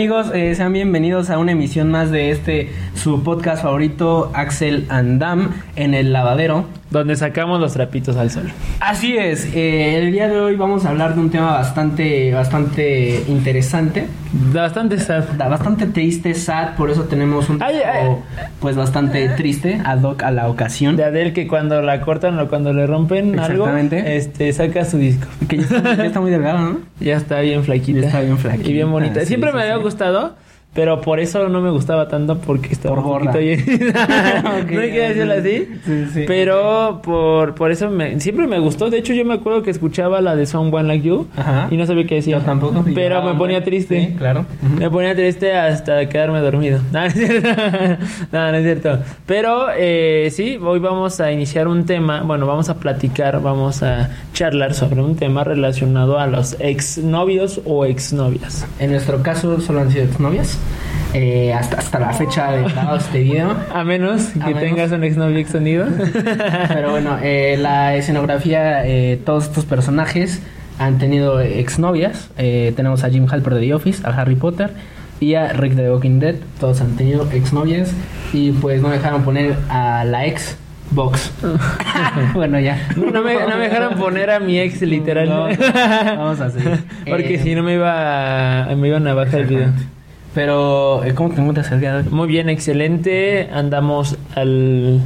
amigos? Eh, sean bienvenidos a una emisión más de este su podcast favorito Axel Andam en el lavadero. Donde sacamos los trapitos al sol. Así es, eh, el día de hoy vamos a hablar de un tema bastante, bastante interesante. Bastante sad. Bastante triste, sad, por eso tenemos un Ay, ay. pues bastante triste ad hoc a la ocasión. De Adele que cuando la cortan o cuando le rompen algo, este, saca su disco. Que ya está, ya está muy delgado, ¿no? Ya está bien flaquita. Ya está bien flaquita, Y bien bonita. sí, Siempre sí, me había sí. gustado, pero por eso no me gustaba tanto porque estaba Por un gorda. poquito no hay que decirlo así. Sí, sí. Pero por, por eso me, siempre me gustó. De hecho, yo me acuerdo que escuchaba la de Someone Like You Ajá. y no sabía qué decía. Yo tampoco. Pero me ponía triste. Sí, claro. Me ponía triste hasta quedarme dormido. No, no es cierto. No, no es cierto. Pero eh, sí, hoy vamos a iniciar un tema. Bueno, vamos a platicar, vamos a charlar sobre un tema relacionado a los exnovios o exnovias. En nuestro caso solo han sido exnovias. Eh, hasta, hasta la fecha de grabado este video. A menos que A menos. tengas un exnovio extenido. Pero bueno, eh, la escenografía, eh, todos estos personajes han tenido exnovias. Eh, tenemos a Jim Halper de The Office, a Harry Potter y a Rick de The Walking Dead. Todos han tenido exnovias y pues no dejaron poner a la ex Box. bueno, ya. No me, no me dejaron poner a mi ex literal. No, vamos a seguir. Porque Eh, si no me iba a, me iban a bajar el video. Pero, eh, ¿cómo te encuentras hoy? Muy bien, excelente. Andamos al,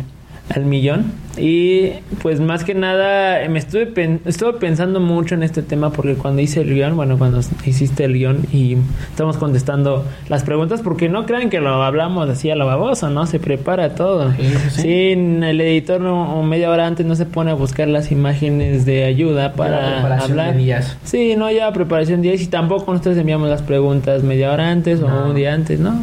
al millón. Y pues más que nada me estuve, pen- estuve pensando mucho en este tema porque cuando hice el guion, bueno, cuando hiciste el guion y estamos contestando las preguntas, porque no crean que lo hablamos así a lo baboso, ¿no? Se prepara todo. Sí, sí, sí. Sí, el editor no- o media hora antes no se pone a buscar las imágenes de ayuda para preparación hablar. de días. Sí, no ya preparación 10 y tampoco nosotros enviamos las preguntas media hora antes No. o un día antes, ¿no?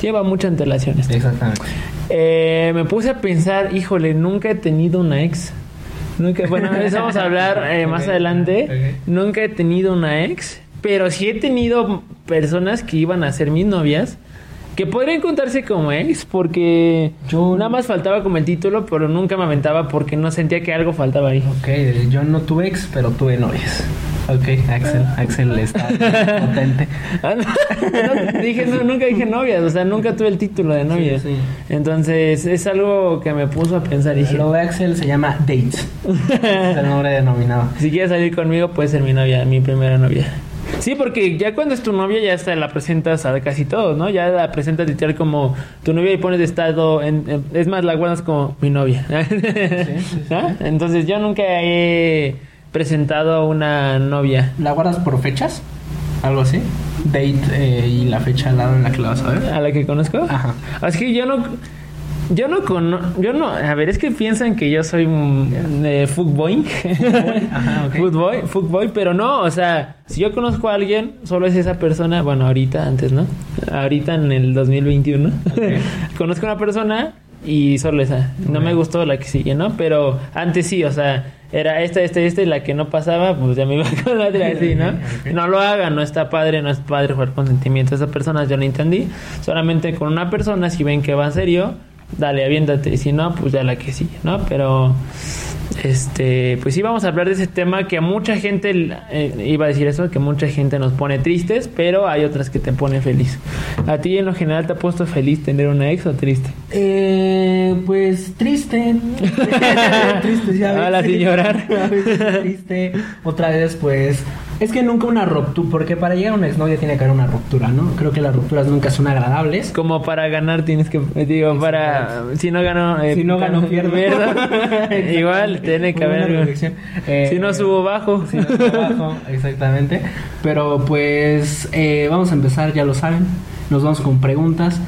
Lleva mucha antelación esto. Exactamente. Eh, me puse a pensar, híjole, nunca he tenido una ex. Nunca, bueno, de eso vamos a hablar eh, más adelante. Nunca he tenido una ex, pero sí he tenido personas que iban a ser mis novias. Que podrían contarse como ex, porque Yo- nada más faltaba como el título, pero nunca me aventaba porque no sentía que algo faltaba ahí. Ok, yo no tuve ex, pero tuve novias. Ok, Axel, Axel está potente. Ah, no, no, dije, no, nunca dije novias, o sea, nunca tuve el título de novia. Sí, sí. Entonces, es algo que me puso a pensar dije, Lo de Axel se llama Dates. es el nombre denominado. si quieres salir conmigo, puedes ser mi novia, mi primera novia. Sí, porque ya cuando es tu novia, ya hasta la presentas a casi todos, ¿no? Ya la presentas literal como tu novia y pones de estado, en, en- es más, la guardas como mi novia. sí, ¿No? Entonces, yo nunca he presentado a una novia. ¿La guardas por fechas? ¿Algo así? Date eh, y la fecha al lado en la que la vas a ver. ¿A la que conozco? Ajá. Es que yo no. Yo no cono, yo no, a ver, es que piensan que yo soy un eh, fuckboy. Ajá, ok. Fuckboy, fuckboy, pero no, o sea, si yo conozco a alguien, solo es esa persona, bueno, ahorita, antes, ¿no? Ahorita en el 2021. conozco a una persona y solo esa. No me gustó la que sigue, ¿no? Pero antes sí, o sea, era esta, esta, esta y la que no pasaba, pues ya me iba con la otra así, ¿no? Lo hagan, no está padre, no es padre jugar con sentimientos. Esas personas yo no entendí. Solamente con una persona, si ven que va en serio, dale, aviéntate. Y si no, pues ya la que sigue, ¿no? Pero, este, pues sí, vamos a hablar de ese tema que a mucha gente, eh, iba a decir eso, que mucha gente nos pone tristes, pero hay otras que te ponen feliz. ¿A ti en lo general te ha puesto feliz tener una ex o triste? Eh, pues triste. triste, ya ves. Habla sin llorar. Triste. Otra vez, pues. Es que nunca una ruptura. Porque para llegar a una exnovia tiene que haber una ruptura, ¿no? Creo que las rupturas nunca son agradables. Como para ganar tienes que, digo, para, si no gano, eh, Si no gano, pierdo. Igual, tiene que Muy haber. Eh, si no subo bajo. Si no subo bajo, exactamente. Pero pues eh, vamos a empezar, ya lo saben. Nos vamos con preguntas.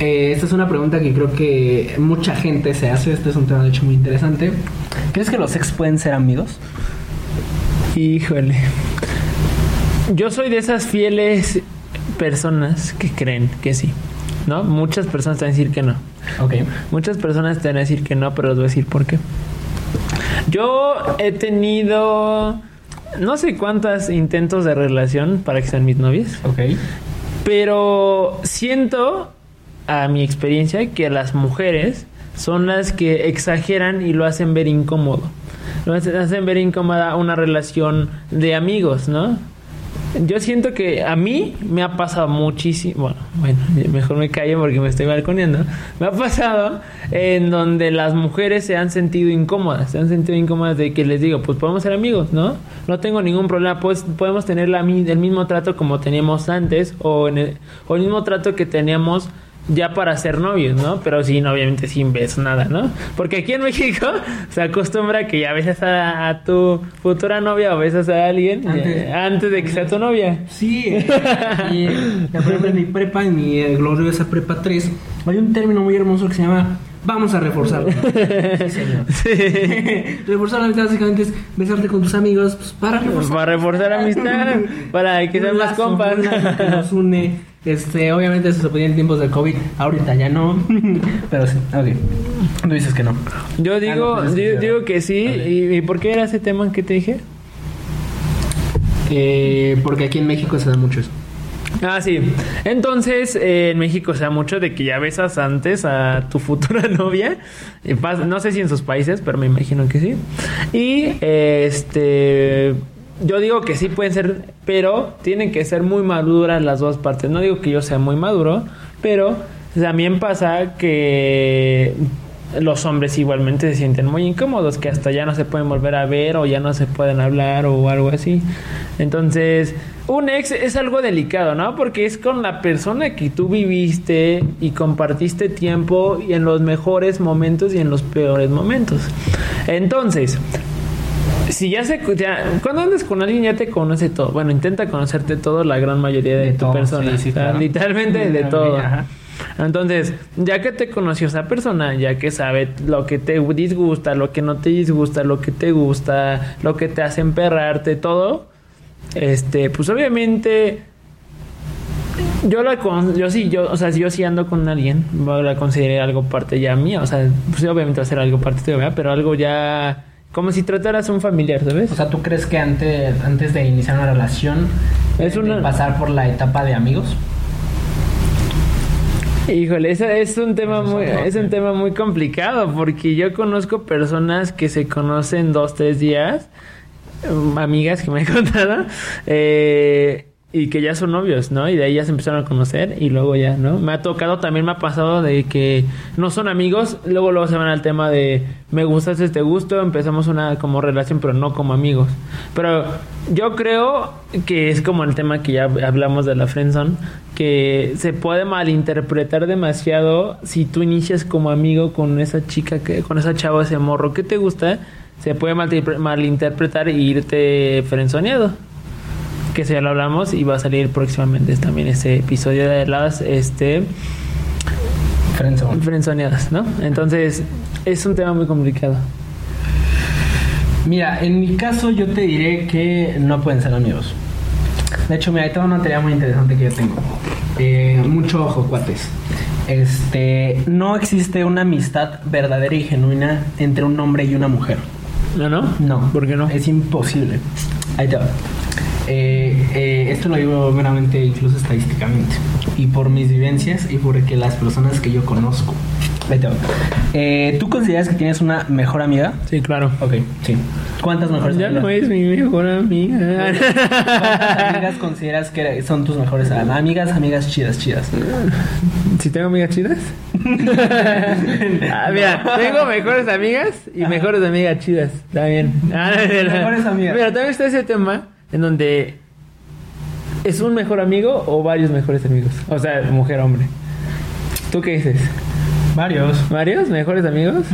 Eh, esta es una pregunta que creo que mucha gente se hace. Este es un tema de hecho muy interesante. ¿Crees que los ex pueden ser amigos? Híjole. Yo soy de esas fieles personas que creen que sí. ¿No? Muchas personas te van a decir que no. Ok. Muchas personas te van a decir que no, pero les voy a decir por qué. Yo he tenido no sé cuántos intentos de relación para que sean mis novias, Ok. pero siento a mi experiencia que las mujeres son las que exageran y lo hacen ver incómodo. Lo hacen ver incómoda una relación de amigos, ¿no? Yo siento que a mí me ha pasado muchísimo. Bueno, bueno, mejor me callo porque me estoy balconeando. Me ha pasado en donde las mujeres se han sentido incómodas. Se han sentido incómodas de que les digo, pues podemos ser amigos, ¿no? No tengo ningún problema. Pues podemos tener el mismo trato como teníamos antes o, en el, o el mismo trato que teníamos ya para ser novios, ¿no? Pero sin, obviamente, sin beso, nada, ¿no? Porque aquí en México se acostumbra que ya besas a, a tu futura novia o besas a alguien Antes. antes de que sea tu novia. Sí, eh, y, por ejemplo, en mi prepa, en mi gloriosa prepa 3, hay un término muy hermoso que se llama vamos a reforzarlo. Sí, señor. Reforzar la amistad básicamente es besarte con tus amigos pues, para reforzar. Para reforzar amistad, para que sean más compas. que nos une. Este, obviamente eso se podía en tiempos de COVID, ahorita ya no, pero sí, ok. Tú dices que no. Yo digo, Ah, no, digo, sí, digo que sí. ¿Y, y por qué era ese tema que te dije? Eh, porque aquí en México se da mucho eso. Ah, sí. Entonces, eh, en México se da mucho de que ya besas antes a tu futura novia. No sé si en sus países, pero me imagino que sí. Y este. Yo digo que sí pueden ser, pero tienen que ser muy maduras las dos partes. No digo que yo sea muy maduro, pero también pasa que los hombres igualmente se sienten muy incómodos, que hasta ya no se pueden volver a ver o ya no se pueden hablar o algo así. Entonces, un ex es algo delicado, ¿no? Porque es con la persona que tú viviste y compartiste tiempo y en los mejores momentos y en los peores momentos. Entonces, si ya se ya, cuando andas con alguien ya te conoce todo. Bueno, intenta conocerte todo la gran mayoría de, De tu todo, persona. sí, sí, O sea, claro. Literalmente de todo. Entonces, ya que te conoció esa persona, ya que sabe lo que te disgusta, lo que no te disgusta, lo que te gusta, lo que te hace emperrarte, todo, este, pues obviamente yo la con, yo sí, yo, o sea, si yo sí ando con alguien, la consideré algo parte ya mía, o sea, pues obviamente va a ser algo parte tuya, ¿verdad? pero algo ya como si trataras a un familiar, ¿sabes? O sea, ¿tú crees que antes, antes de iniciar una relación Es de una- pasar por la etapa de amigos? Híjole, ese es un tema Eso muy, es un tema muy complicado porque yo conozco personas que se conocen dos, tres días, um, amigas que me he contado, eh, y que ya son novios, ¿no? Y de ahí ya se empezaron a conocer y luego ya, ¿no? Me ha tocado, también me ha pasado de que no son amigos, luego luego se van al tema de me gustas, este gusto, empezamos una como relación, pero no como amigos. Pero yo creo que es como el tema que ya hablamos de la friendzone, que se puede malinterpretar demasiado si tú inicias como amigo con esa chica, que con esa chava, ese morro que te gusta, se puede malinterpre- malinterpretar e irte frenzoneado. Que eso ya lo hablamos y va a salir próximamente también ese episodio de las este Friendzone. frenzoneadas, ¿no? Entonces, es un tema muy complicado. Mira, en mi caso yo te diré que no pueden ser amigos. De hecho, mira, ahí tengo una teoría muy interesante que yo tengo. Eh, mucho ojo, cuates. Este, no existe una amistad verdadera y genuina entre un hombre y una mujer. ¿No, no? No. ¿Por qué no? Es imposible. Ahí te va. Eh, eh, esto lo digo meramente incluso estadísticamente. Y por mis vivencias y porque las personas que yo conozco. Eh, ¿Tú consideras que tienes una mejor amiga? Sí, claro. Ok, sí. ¿Cuántas mejores Ya amigas? no es mi mejor amiga. ¿Cuántas amigas consideras que son tus mejores amigas? Amigas chidas, chidas. ¿Si tengo amigas chidas? Ah, mira, tengo mejores amigas y mejores amigas chidas. Está bien. Ah, Mejores amigas. Mira, también está ese tema en donde es un mejor amigo o varios mejores amigos. O sea, mujer, hombre. ¿Tú qué dices? Varios. ¿Varios mejores amigos?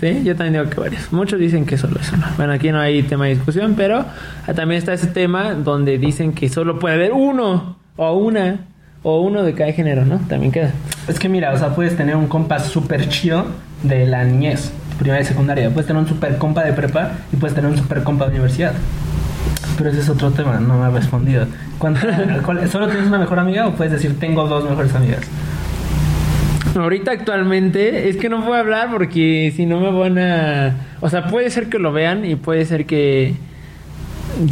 Sí, yo también digo que varios. Muchos dicen que solo es uno. Bueno, aquí no hay tema de discusión, pero ah, también está ese tema donde dicen que solo puede haber uno o una o uno de cada género, ¿no? También queda. Es que mira, o sea, puedes tener un compa súper chido de la niñez, primaria y secundaria. Puedes tener un super compa de prepa y puedes tener un super compa de universidad. Pero ese es otro tema, no me ha respondido. ¿Cuánto- cuál- ¿Solo tienes una mejor amiga o puedes decir tengo dos mejores amigas? Ahorita actualmente es que no puedo hablar porque si no me van a... O sea, puede ser que lo vean y puede ser que...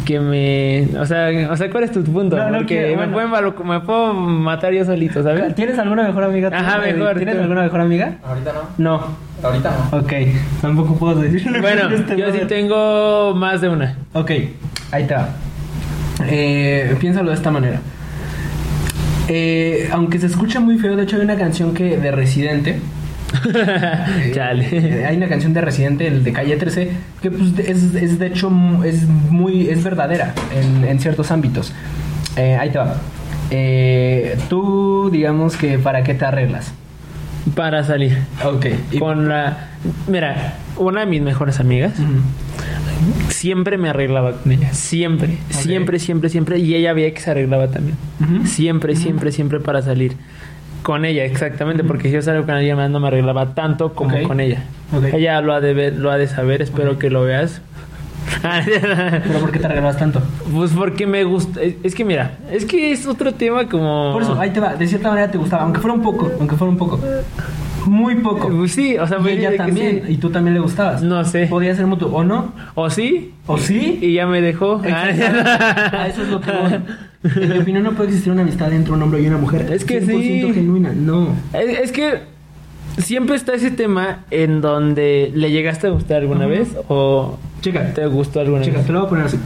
Que me... O sea, o sea ¿cuál es tu punto? No, no porque quiero, me, bueno. pueden me puedo matar yo solito, ¿sabes? ¿Tienes alguna mejor amiga? tú? Ajá, mejor, ¿Tienes tú. alguna mejor amiga? Ahorita no. No. Ahorita no. Ok, tampoco puedo decir. Bueno, Este yo sí tengo más de una. Ok, ahí va. Eh, piénsalo de esta manera. Eh, aunque se escucha muy feo, de hecho hay una canción que de Residente. eh, Chale. hay una canción de Residente, el de Calle 13, que pues, es, es de hecho es muy es verdadera en, en ciertos ámbitos. Eh, ahí te va. Eh, tú, digamos que para qué te arreglas. Para salir. Ok. y- Con la. Mira, una de mis mejores amigas Ujú. siempre me arreglaba con ella. Siempre, siempre, siempre, siempre. Y ella veía que se arreglaba también. Ujú. Siempre, siempre, siempre para salir. Con ella, exactamente, porque si yo salgo con más no me arreglaba tanto como con ella. Ella lo ha de ver, lo ha de saber, espero que lo veas. Pero ¿por qué te arreglas tanto? pues porque me gusta. Es, es que mira, es que es otro tema como. Por eso, ahí te va. De cierta manera te gustaba, aunque fuera un poco, aunque fuera un poco. Muy poco. Pues sí, o sea, Y ella también, sí. y tú también le gustabas. No sé. Podía ser mutuo, ¿o no? O sí, ¿O sí? y ya me dejó. Exactamente. A eso es lo que voy. En mi opinión no puede existir una amistad entre un hombre y una mujer. Es que 100% sí. genuina, no. Es, es que siempre está ese tema en donde le llegaste a gustar alguna Ujú. vez o Checa, te gustó alguna checa, vez. te lo voy a poner así.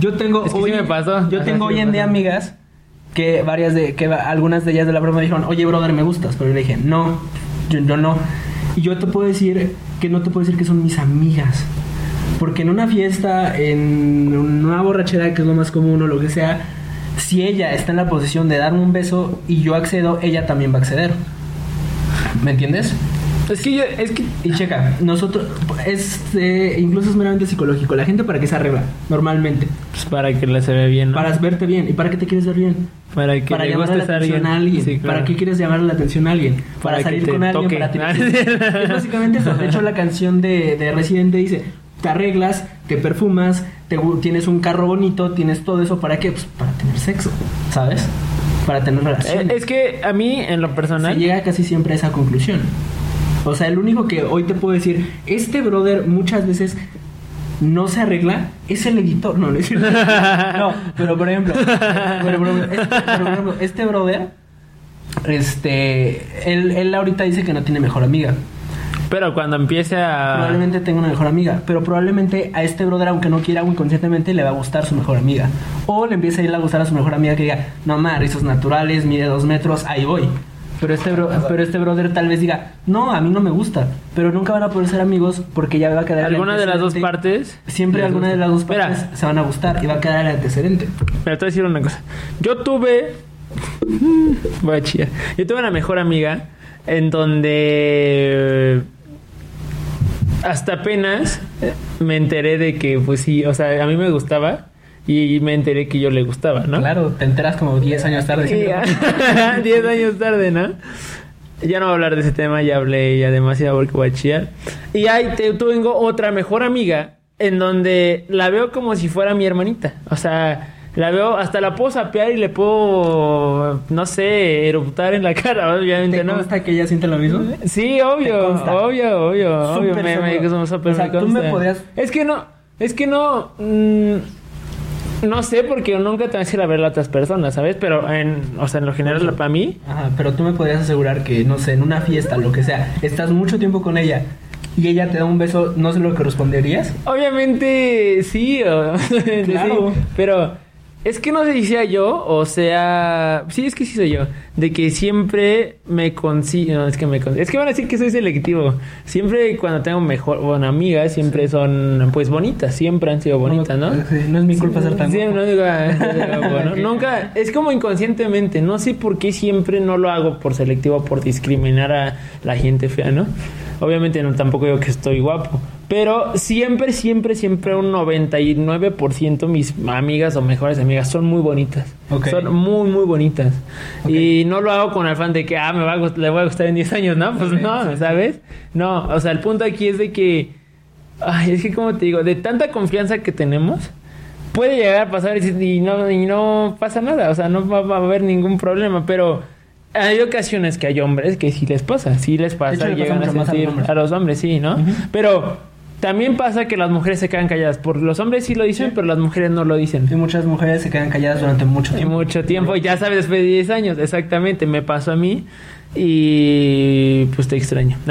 Yo tengo Es que sí me pasó. Yo Ajá, tengo sí hoy en día amigas que varias de que algunas de ellas de la broma me dijeron, "Oye, brother, me gustas." Pero yo le dije, "No, yo, yo no." Y yo te puedo decir que no te puedo decir que son mis amigas. Porque en una fiesta, en una borrachera, que es lo más común o lo que sea, si ella está en la posición de darme un beso y yo accedo, ella también va a acceder. ¿Me entiendes? Es que yo, es que Y checa, nosotros, es, eh, incluso es meramente psicológico. La gente para qué se arregla, normalmente. pues para que la se vea bien, ¿no? Para verte bien. ¿Y para qué te quieres ver bien? Para que para llamar la atención a alguien. Sí, claro. ¿Para qué quieres llamar la atención a alguien? Para, Para que salir con alguien, toque. para ti. Es básicamente eso. De hecho, la canción de, de Residente dice: Te arreglas, te perfumas, te tienes un carro bonito, tienes todo eso. ¿Para qué? Pues para tener sexo, ¿sabes? Para tener Eh, relaciones. es que a mí, en lo Se personal, llega casi siempre a esa conclusión. O sea, el único que hoy te puedo decir, este brother muchas veces no se arregla, es el editor. No, no es cierto. No, pero por ejemplo, pero, por ejemplo, este, pero, por ejemplo, este brother, este, él, él ahorita dice que no tiene mejor amiga. Pero cuando empiece a... Probablemente tenga una mejor amiga, pero probablemente a este brother, aunque no quiera, inconscientemente le va a gustar su mejor amiga. O le empieza a ir a gustar a su mejor amiga que diga, no más, rizos naturales, mide dos metros, ahí voy. Pero este, bro- pero este brother tal vez diga, no, a mí no me gusta, pero nunca van a poder ser amigos porque ya va a quedar Alguna de las dos partes... Siempre alguna de las dos Mira, partes se van a gustar y va a quedar el antecedente. Pero te voy a decir una cosa. Yo tuve. Voy a chillar. Yo tuve una mejor amiga en donde. Hasta apenas me enteré de que, pues sí, o sea, a mí me gustaba y me enteré que yo le gustaba, ¿no? Claro, te enteras como 10 años tarde. Ya- Diez años tarde, ¿no? Ya no voy a hablar de ese tema, ya hablé ya demasiado porque voy a chillar. Y ahí te, tengo otra mejor amiga en donde la veo como si fuera mi hermanita. O sea, la veo, hasta la puedo sapear y le puedo, no sé, eruptar en la cara, obviamente, ¿Te ¿no? consta que ella siente lo mismo? Sí, ¿Te obvio, obvio, obvio, Súper obvio. Me, me, seguro. me- súper O sea, me tú me podrías- Es que no, es que no. mm, no sé, porque nunca te vas a ir a ver a otras personas, ¿sabes? Pero en, o sea, en lo general, para mí, Ajá, pero tú me podrías asegurar que, no sé, en una fiesta, lo que sea, estás mucho tiempo con ella y ella te da un beso, ¿no sé lo que responderías? Obviamente sí, Claro. sí, pero es que no sé si sea yo o sea, sí es que sí soy yo, de que siempre me consigo, no, es que me con- es que van a decir que soy selectivo. Siempre cuando tengo mejor, bueno, amigas siempre son pues bonitas, siempre han sido bonitas, ¿no? No es mi culpa ser tan Sí, guapo. no digo, nunca, es como inconscientemente, no sé por qué siempre no lo hago por selectivo, por discriminar a la gente fea, ¿no? Obviamente no tampoco digo que estoy guapo, pero siempre, siempre, siempre un 99% mis amigas o mejores amigas son muy bonitas. Ok. Son muy, muy bonitas. Ok. Y no lo hago con el afán de que, ah, me va a gust- le voy a gustar en 10 años, ¿no? Pues Ok, no. ¿sabes? No, o sea, el punto aquí es de que, ay, es que como te digo, de tanta confianza que tenemos, puede llegar a pasar y, no, y no pasa nada, o sea, no va, va a haber ningún problema, pero hay ocasiones que hay hombres que sí les pasa, sí les pasa, hecho, le pasa llegan a a sentir hombres. a los hombres, sí, ¿no? Ujú. Pero también pasa que las mujeres se quedan calladas, por los hombres sí lo dicen, Sí. pero las mujeres no lo dicen. Y muchas mujeres se quedan calladas durante mucho Y tiempo. mucho tiempo, y ya sabes, después de 10 años, exactamente, me pasó a mí y pues te extraño.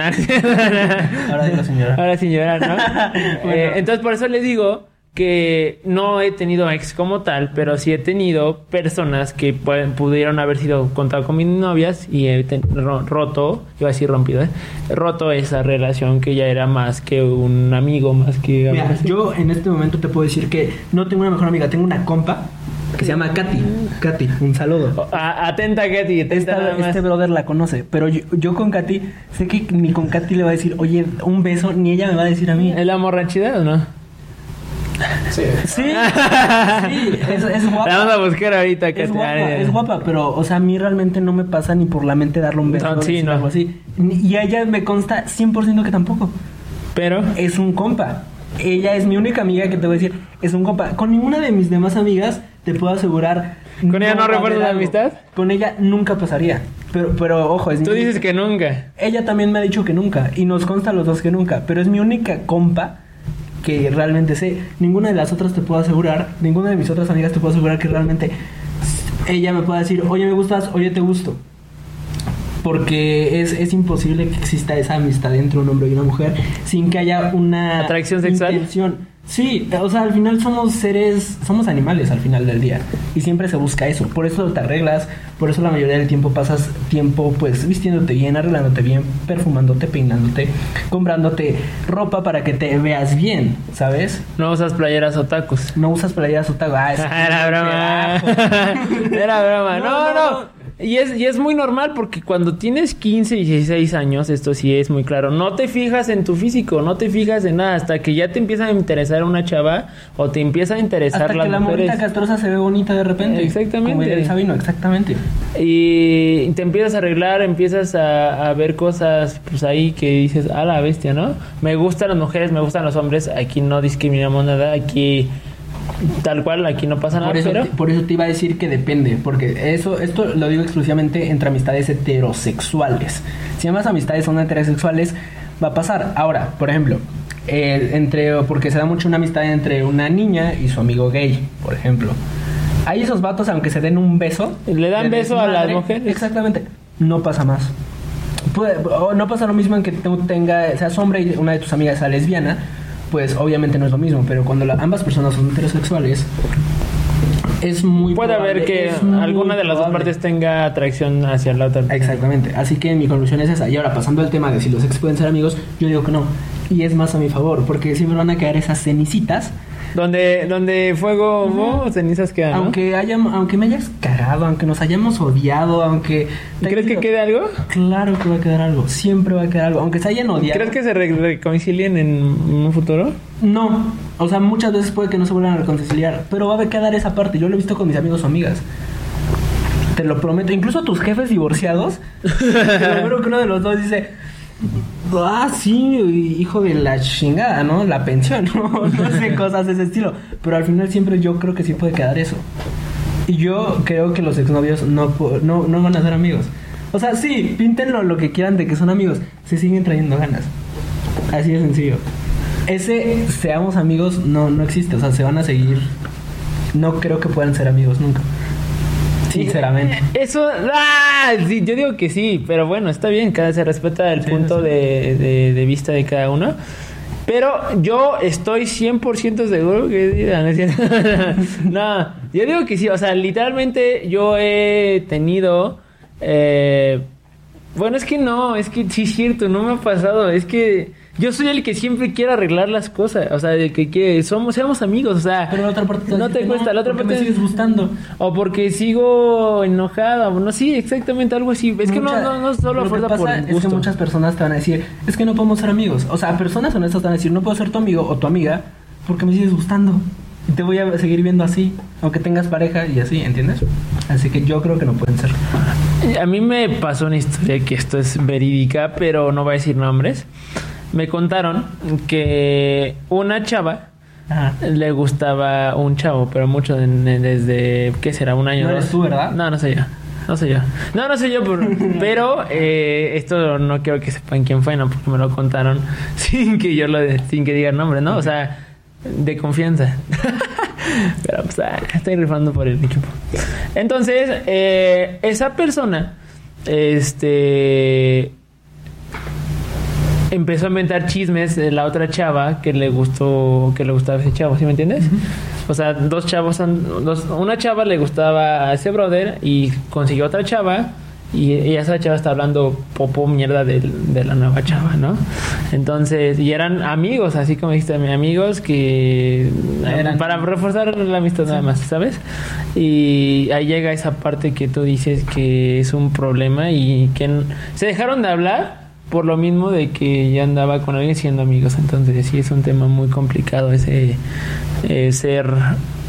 Ahora digo señora. Ahora sin llorar, ¿no? Eh, entonces por eso les digo que no he tenido ex como tal, pero sí he tenido personas que pueden- pudieron haber sido contado con mis novias y he roto, iba a decir rompido, ¿eh? roto esa relación que ya era más que un amigo, más que... Mira, yo en este momento te puedo decir que no tengo una mejor amiga, tengo una compa que se llama Katy. Katy, un saludo. A- atenta, Katy, atenta Esta- nada más. este brother la conoce, pero yo, yo con Katy, sé que ni con Katy le va a decir, oye, un beso, ni ella me va a decir a mí. ¿Es la morra chida o no? Sí. Sí, sí, es, es guapa. La vamos a buscar ahorita. Es guapa, Ay, es guapa, pero, o sea, a mí realmente no me pasa ni por la mente darle un beso No, o sí, no. algo así. Y a ella me consta 100% que tampoco. Pero... Es un compa. Ella es mi única amiga que te voy a decir, es un compa. Con ninguna de mis demás amigas te puedo asegurar. ¿Con ella no recuerdas la amistad? Con ella nunca pasaría. Pero, pero ojo, es mi Tú única- dices que nunca. Ella también me ha dicho que nunca. Y nos consta a los dos que nunca. Pero es mi única compa que realmente sé. Ninguna de las otras te puedo asegurar. Ninguna de mis otras amigas te puedo asegurar que realmente ella me pueda decir, oye, me gustas, oye, te gusto. Porque es, es imposible que exista esa amistad entre un hombre y una mujer sin que haya una ¿Atracción sexual? intención. Sí, o sea, al final somos seres, somos animales al final del día. Y siempre se busca eso. Por eso te arreglas, por eso la mayoría del tiempo pasas tiempo pues vistiéndote bien, arreglándote bien, perfumándote, peinándote, comprándote ropa para que te veas bien, ¿sabes? No usas playeras o tacos. No usas playeras o tago. Ah, Era broma. Era broma. No, no, no. Y es, y es muy normal porque cuando tienes 15 y 16 años, esto sí es muy claro, no te fijas en tu físico, no te fijas en nada, hasta que ya te empieza a interesar una chava o te empieza a interesar Hasta las que la morrita castrosa se ve bonita de repente. Exactamente. Como el Sabino, exactamente. Y te empiezas a arreglar, empiezas a, a ver cosas pues ahí que dices, a la bestia, ¿no? Me gustan las mujeres, me gustan los hombres, aquí no discriminamos nada, aquí tal cual, aquí no pasa nada, Por eso, pero... te, por eso te iba a decir que depende, porque eso, esto lo digo exclusivamente entre amistades heterosexuales. Si ambas amistades son heterosexuales, va a pasar. Ahora, por ejemplo, eh, entre, porque se da mucho una amistad entre una niña y su amigo gay, por ejemplo. Hay esos vatos, aunque se den un beso, Le dan beso a las mujeres. Exactamente, no pasa más. Puede- o no pasa lo mismo en que tú tenga, seas hombre y una de tus amigas sea lesbiana, pues obviamente no es lo mismo, pero cuando la- ambas personas son heterosexuales, es muy Puede haber que alguna de las dos partes tenga atracción hacia la otra. Exactamente, así que mi conclusión es esa. Y ahora, pasando al tema de si los ex pueden ser amigos, yo digo que no. Y es más a mi favor, porque siempre van a quedar esas cenicitas. Donde, donde fuego hubo, cenizas quedan, ¿no? Aunque, haya, aunque me hayas cagado, aunque nos hayamos odiado, aunque... ¿Crees que quede algo? Claro que va a quedar algo, siempre va a quedar algo. Aunque se hayan odiado. ¿Crees que se re- reconcilien en un futuro? No, o sea, muchas veces puede que no se vuelvan a reconciliar, pero va a quedar esa parte. Yo lo he visto con mis amigos o amigas. Te lo prometo. Incluso tus jefes divorciados, te lo juro que uno de los dos dice, ah, sí, hijo de la chingada, ¿no? La pensión, ¿no? Sé, cosas de ese estilo. Pero al final siempre yo creo que sí puede quedar eso. Y yo creo que los exnovios no, no, no van a ser amigos. O sea, sí, píntenlo lo que quieran de que son amigos. Se siguen trayendo ganas. Así de sencillo. Ese seamos amigos no, no existe. O sea, se van a seguir. No creo que puedan ser amigos nunca. Sinceramente. Eso, ¡ah! Sí, yo digo que sí, pero bueno, está bien, cada se respeta el Sí, punto sí. De, de- de vista de cada uno. Pero yo estoy 100% seguro que... No, yo digo que sí, o sea, literalmente yo he tenido... eh, bueno, es que no, es que sí es cierto, no me ha pasado, es que yo soy el que siempre quiere arreglar las cosas, o sea, el que quiere, somos, seamos amigos, o sea, Pero la otra parte no te cuesta, la otra parte me sigues gustando. o porque sigo enojada, o no, sí, exactamente algo así. Es que no, Mucha- no, no solo lo que fuerza por pasa el es gusto. que muchas personas te van a decir, es que no podemos ser amigos. O sea, personas honestas te van a decir, no puedo ser tu amigo o tu amiga porque me sigues gustando. Y te voy a seguir viendo así, aunque tengas pareja y así, ¿entiendes? Así que yo creo que no pueden ser. A mí me pasó una historia que esto es verídica, pero no voy a decir nombres. Me contaron que una chava Ajá. le gustaba un chavo, pero mucho desde, ¿qué será? Un año. ¿No eres dos? tú, verdad? No, no soy yo. No soy yo. No, no soy yo, pero eh, esto no quiero que sepan quién fue, no, porque me lo contaron sin que yo lo, sin que diga nombre, ¿no? O sea, de confianza. pero pues, ah, estoy rifando por el equipo. Entonces, eh, esa persona, este, empezó a inventar chismes de la otra chava que le gustó, que le gustaba ese chavo, ¿sí me entiendes? O sea, dos chavos, dos- una chava le gustaba a ese brother y consiguió otra chava y, y esa chava está hablando popo mierda de, de la nueva chava, ¿no? Entonces, y eran amigos, así como dijiste, amigos que Eran- para reforzar la amistad nada más, ¿sabes? Y ahí llega esa parte que tú dices que es un problema y que se dejaron de hablar por lo mismo de que ya andaba con alguien siendo amigos. Entonces sí es un tema muy complicado ese eh, ser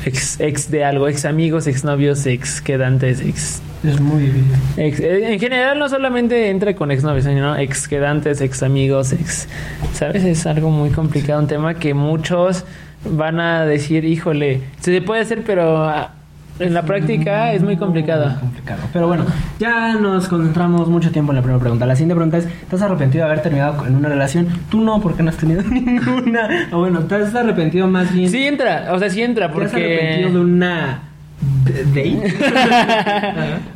ex, ex de algo, ex amigos, ex novios, ex quedantes, ex Es muy difícil. Ex- eh, en general no solamente entra con exnovios, sino ex quedantes, ex amigos, ex, ¿sabes? Es algo muy complicado, un tema que muchos van a decir, híjole, se puede hacer, pero ah, en la práctica es muy complicado. Muy complicado. Pero bueno, ya nos concentramos mucho tiempo en la primera pregunta. La siguiente pregunta es, ¿estás arrepentido de haber terminado en una relación? Tú no, porque no has tenido ninguna. O bueno, ¿estás arrepentido más bien? Sí entra, o sea, sí entra, ¿Te has arrepentido de porque... una date?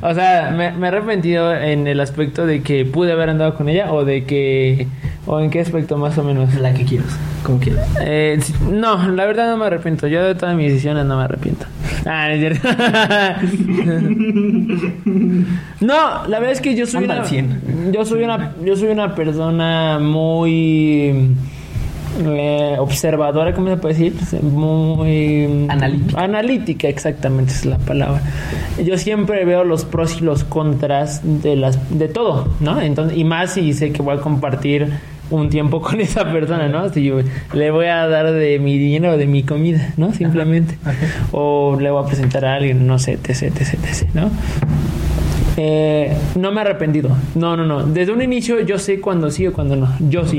o sea, me, me he arrepentido en el aspecto de que pude haber andado con ella o de que... ¿O en qué aspecto más o menos? La que quieras, como quieras. Eh, no, la verdad no me arrepiento. Yo de todas mis decisiones no me arrepiento. Ah, no es cierto. no, la verdad es que yo soy Anda una, al 100. yo soy una yo soy una persona muy eh, observadora, ¿cómo se puede decir? Muy Analítica. Analítica, exactamente es la palabra. Yo siempre veo los pros y los contras de las de todo, ¿no? Entonces, y más si sé que voy a compartir un tiempo con esa persona, ¿no? Si yo le voy a dar de mi dinero o de mi comida, ¿no? Simplemente. O le voy a presentar a alguien, no sé, etc, etc, etc, ¿no? Eh, no me he arrepentido. No, no, no. Desde un inicio yo sé cuando sí o cuando no. Yo sí.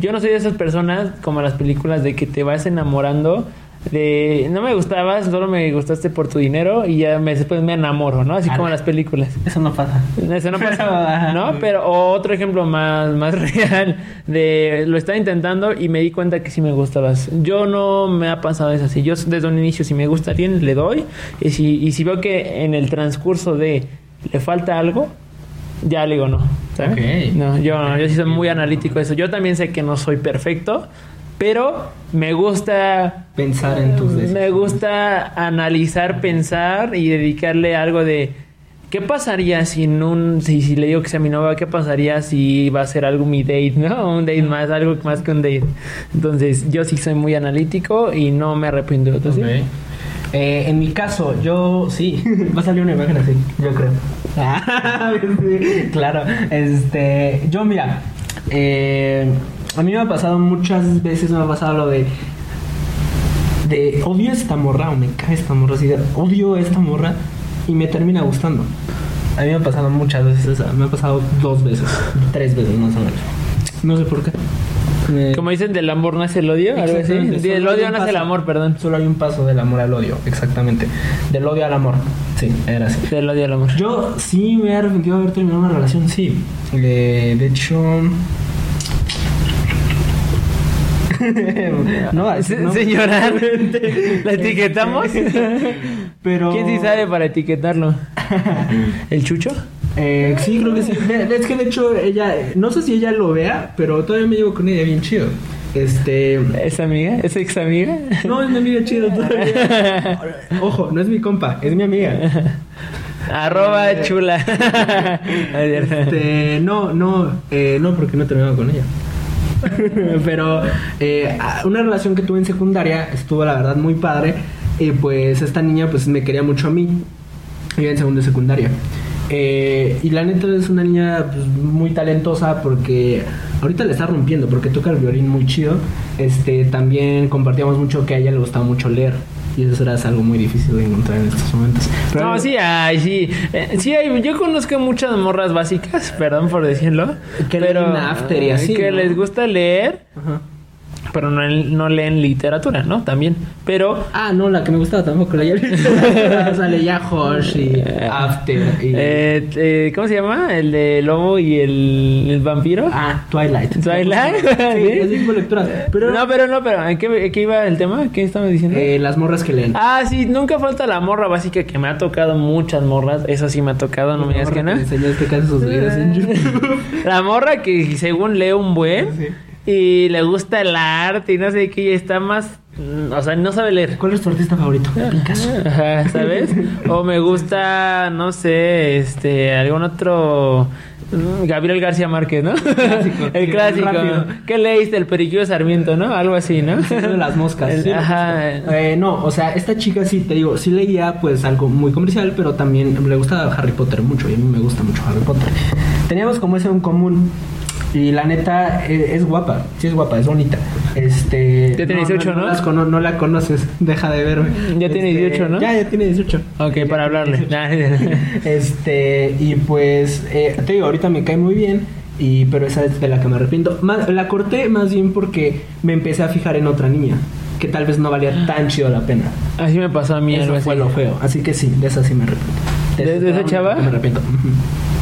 Yo no soy de esas personas como en las películas de que te vas enamorando de no me gustabas, solo me gustaste por tu dinero y ya me, después me enamoro, ¿no? Así como en las películas. Eso no pasa. Eso no pasa, ¿no? Pero otro ejemplo más, más real de lo estaba intentando y me di cuenta que sí me gustabas. Yo no me ha pasado eso así. Yo desde un inicio si me gusta alguien le doy y si, y si veo que en el transcurso de le falta algo, ya le digo no. ¿sabes? Ok. No, yo, yo sí soy muy analítico de eso. Yo también sé que no soy perfecto, pero me gusta Pensar en tus decisiones. me gusta analizar, pensar y dedicarle algo de ¿qué pasaría si en un si, si le digo que sea mi novia, qué pasaría si va a ser algo mi date, ¿no? Un date más, algo más que un date. Entonces, yo sí soy muy analítico y no me arrepiento. ¿Tú sí? Ok. Eh, en mi caso, yo sí, va a salir una imagen así, yo creo. Ah, sí, claro, este, yo mira, eh, a mí me ha pasado muchas veces, me ha pasado lo de, de odio esta morra o me cae esta morra, así de, odio esta morra y me termina gustando. A mí me ha pasado muchas veces, esa, me ha pasado dos veces, tres veces más o menos. No sé por qué. Me- Como dicen, del amor nace el odio, algo así. Del odio nace el paso. amor, perdón. Solo hay un paso del amor al odio, exactamente. Del odio al amor. Sí, era así. Del odio al amor. Yo sí me he arrepentido de haber terminado una relación, sí. Eh, de hecho. no, va a decir, Se- no. Señora, ¿la etiquetamos? Pero. ¿Quién sí sabe para etiquetarlo? ¿El chucho? Eh, sí, creo que sí. Es que de hecho ella, no sé si ella lo vea, pero todavía me llevo con ella bien chido. Este. ¿Es amiga? ¿Es ex amiga? No, es mi amiga chido todavía. Ojo, no es mi compa, es mi amiga. Arroba chula. Este, no, no, eh, no, porque no he terminado con ella. Pero eh, una relación que tuve en secundaria estuvo la verdad muy padre. Y pues esta niña pues me quería mucho a mí. Iba en segundo de secundaria. Eh, y la neta es una niña pues, muy talentosa porque ahorita le está rompiendo porque toca el violín muy chido. Este también compartíamos mucho que a ella le gustaba mucho leer. Y eso era algo muy difícil de encontrar en estos momentos. Pero- No, sí, ay, sí. Eh, sí, hay, yo conozco muchas morras básicas, perdón por decirlo. Que pero leen after y así, Que ¿no? les gusta leer, Ajá. Pero no, no leen literatura, ¿no? También. Pero Ah, no, la que me gustaba tampoco leía literatura. o sea, leía Hush y After y... eh, eh, ¿cómo se llama? El de Lobo y el, el vampiro. Ah, Twilight. Twilight. Sí, de lecturas. Pero no, pero no, pero ¿en qué, en qué iba el tema? ¿Qué estamos diciendo? eh, las morras que leen. Ah, sí, nunca falta la morra básica que me ha tocado muchas morras. Eso sí me ha tocado, no me digas que no. Que sus videos en YouTube. La morra que según lee un buen y le gusta el arte y no sé qué, y está más. mm, O sea, no sabe leer. ¿Cuál es tu artista favorito? Picasso. Ajá, ¿sabes? O me gusta, no sé, este, algún otro. mm, Gabriel García Márquez, ¿no? Clásico, el clásico. ¿Qué leíste? El periquillo Sarmiento, ¿no? Algo así, ¿no? de las moscas. El- sí, ajá. Eh, no, o sea, esta chica sí, te digo, sí leía pues algo muy comercial, pero también le gusta Harry Potter mucho y a mí me gusta mucho Harry Potter. Teníamos como eso en común y la neta eh, es, guapa, sí es guapa, es bonita. Este, Ya tiene 18, ¿no? las cono- no la conoces, deja de verme. Ya tiene Este, 18, ¿no? Ya, ya tiene 18. Ok, Ya para hablarle. 18. Este, y pues, eh, te digo, ahorita me cae muy bien, y, pero esa es de la que me arrepiento. Más- la corté más bien porque me empecé a fijar en otra niña, que tal vez no valía tan chido la pena. Así me pasó a mí Eso así. fue lo feo. Así que sí, de esa sí me arrepiento. ¿De- de esa chava? Me arrepiento.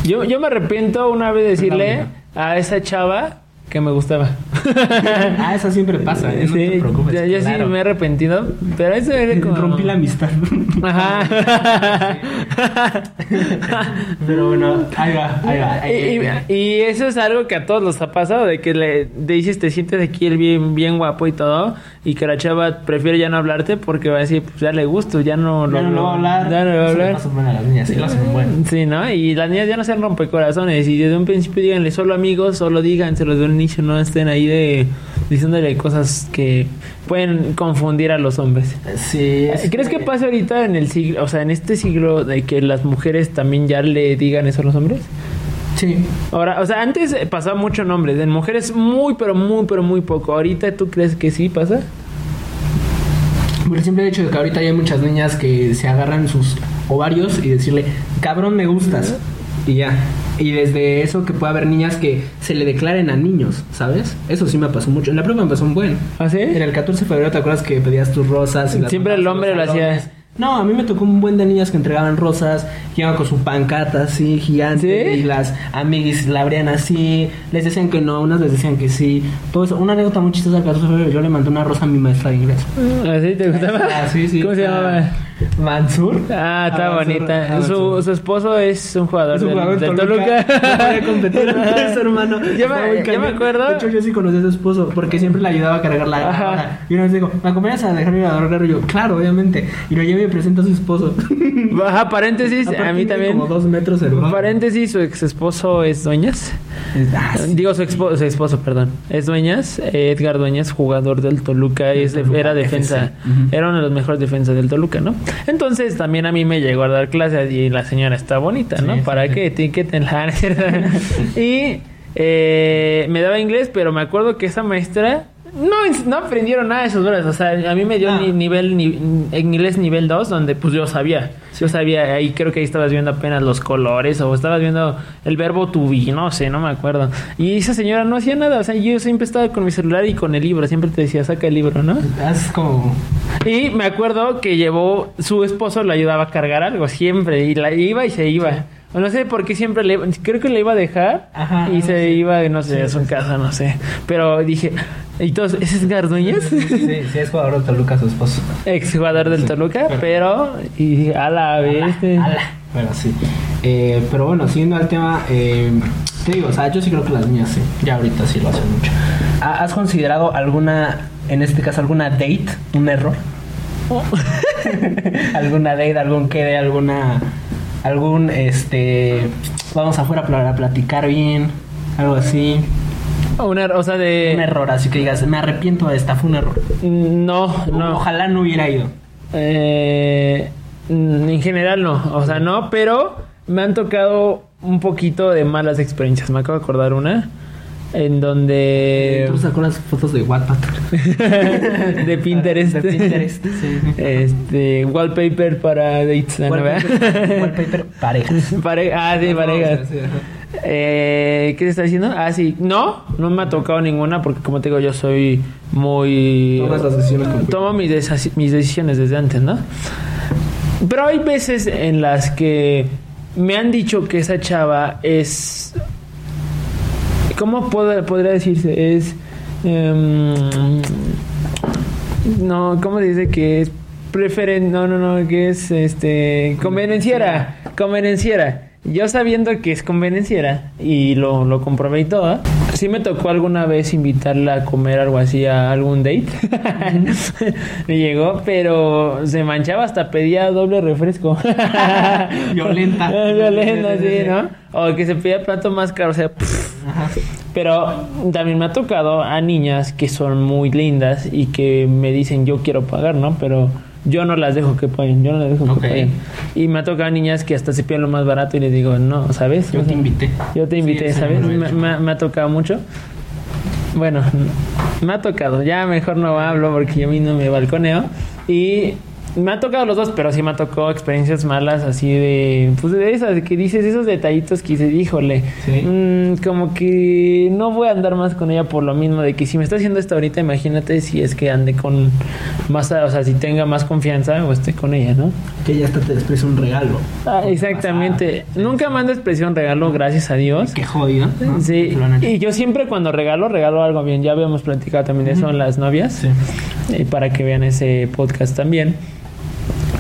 Yo, yo me arrepiento una vez de decirle a esa chava que me gustaba. ah, esa siempre pasa, ¿eh? no sí, te preocupes. yo, yo claro. sí me he arrepentido, pero eso era como... Rompí la amistad. Ajá. pero bueno, ahí va, ahí va. y, y- y eso es algo que a todos nos ha pasado, de que le dices, te sientes aquí el bien, bien guapo y todo, y que la chava prefiere ya no hablarte porque va a decir, pues ya le gusto, ya no Ya no, lo- lo va a hablar. Ya no va a Eso le hablar. a las niñas, sí lo hacen bueno. Sí, ¿no? Y las niñas ya no sean rompecorazones. Y desde un principio díganle solo amigos, solo díganselo de un inicio, no estén ahí de diciéndole cosas que pueden confundir a los hombres. Sí. es ¿Crees que pase ahorita en el siglo, o sea, en este siglo de que las mujeres también ya le digan eso a los hombres? Sí. Ahora, o sea, antes pasaba mucho en hombres, en mujeres muy, pero muy, pero muy poco. ¿Ahorita tú crees que sí pasa? Por el simple hecho de que ahorita hay muchas niñas que se agarran sus ovarios y decirle, cabrón, me gustas. Y ya. Y desde eso que puede haber niñas que se le declaren a niños, ¿sabes? Eso sí me pasó mucho. En la prueba me pasó un buen. ¿Ah, sí? En el 14 de febrero, ¿te acuerdas que pedías tus rosas? Y Siempre el hombre lo hacía. No, a mí me tocó un buen de niñas que entregaban rosas, que iban con su pancata así, gigante, ¿Sí? y las amiguis la abrían así, les decían que no, unas les decían que sí. Todo eso. Una anécdota muy chistosa del 14 de febrero, yo le mandé una rosa a mi maestra de inglés. ¿Así te gustaba? Ah, sí, sí. ¿Cómo se llamaba? Mansur. Ah, está Ah, Mansur. bonita. Ah, su, su esposo es un jugador, Es un jugador del Toluca. Toluca. Competir eso, hermano. Yo me, yo acuerdo. De hecho, yo sí conocí a su esposo porque siempre le ayudaba a cargar la. Y una vez digo, ¿me acompañas a dejar mi adorno? Y yo, claro, obviamente. Y lo llevo presento a su esposo. Baja paréntesis, Aparte a mí también. Como dos metros el. Paréntesis, su ex esposo es Dueñas. Ah, sí. Digo su, expo- su esposo, perdón. Es Dueñas, eh, Edgar Dueñas, jugador del Toluca, es de- Toluca era defensa. Ujú. era uno de los mejores defensas del Toluca, ¿no? Entonces también a mí me llegó a dar clases y la señora está bonita, ¿no? Sí, ¿Para sí. qué? Etiquetenla. y eh, me daba inglés, pero me acuerdo que esa maestra no, no aprendieron nada de esos horas. O sea, a mí me dio No. ni- nivel ni- inglés nivel 2, donde pues yo sabía. Yo sabía, ahí creo que ahí estabas viendo apenas los colores o estabas viendo el verbo to be, no sé, no me acuerdo. Y esa señora no hacía nada, o sea, yo siempre estaba con mi celular y con el libro, siempre te decía, saca el libro, ¿no? Es como. Y me acuerdo que llevó, su esposo le ayudaba a cargar algo siempre, y la iba y se iba. O No sé por qué siempre le creo que le iba a dejar Ajá, y no se sé. iba, no sé, Sí, a su sí, casa, no sé. Pero dije, ¿y todos, ese es Garduñas? Sí, sí, es jugador de Toluca su esposo. Ex jugador del Toluca, pero- y a la vez. Bueno, sí. Eh, pero bueno, siguiendo al tema, eh, te digo, o sea, yo sí creo que las niñas sí, ya ahorita sí lo hacen mucho. ¿Ha- ¿Has considerado alguna, en este caso, alguna date, un error? ¿Alguna date, algún quede, alguna, algún, este, vamos afuera para platicar bien, algo así? Una, o sea, de. Un error, así que digas, me arrepiento de esta, fue un error. No, no. Ojalá no hubiera ido. Eh, en general no, o sea, no, pero me han tocado un poquito de malas experiencias. Me acabo de acordar una en donde ¿Tú sacó las fotos de Wattpad? de Pinterest, De Pinterest, sí. este wallpaper para dates, ¿no? Wallpaper, wallpaper parejas. Pare- ah, sí, parejas. Eh, ¿Qué te está diciendo? Ah, sí. No, no me ha tocado ninguna porque como te digo, yo soy muy... Tomas las decisiones con. Tomo mis, mis decisiones desde antes, ¿no? Pero hay veces en las que me han dicho que esa chava es... ¿Cómo podría decirse? Es... em, no, ¿cómo dice que es preferen? No, no, no, que es este convenenciera, convenenciera. Yo sabiendo que es convenenciera y lo, lo comprobé y todo, sí me tocó alguna vez invitarla a comer algo así a algún date. me llegó, pero se manchaba hasta pedía doble refresco. Violenta. Violenta, sí, ¿no? O que se pedía plato más caro, o sea, pff. Pero también me ha tocado a niñas que son muy lindas y que me dicen yo quiero pagar, ¿no? Pero yo no las dejo que paguen, yo no las dejo que paguen. Y me ha tocado a niñas que hasta se piden lo más barato y les digo, no, ¿sabes? Yo O te invité. Yo te invité, Sí, ¿sabes? me- me ha tocado mucho. Bueno, me ha tocado. Ya mejor no hablo porque yo a mí no me balconeo. Y me ha tocado los dos, pero sí me ha tocado experiencias malas así de... Pues de esas, de que dices esos detallitos que dices, híjole, Sí. mm, como que no voy a andar más con ella por lo mismo de que si me está haciendo esto ahorita, imagínate si es que ande con más... O sea, si tenga más confianza o esté con ella, ¿no? Que ella hasta te desprecia un regalo. Ah, exactamente. Nunca me han despreciado un regalo, gracias a Dios. Qué jodido. ¿no? Sí, y yo siempre cuando regalo, regalo algo bien. Ya habíamos platicado también de eso en las novias. Sí. Para que vean ese podcast también.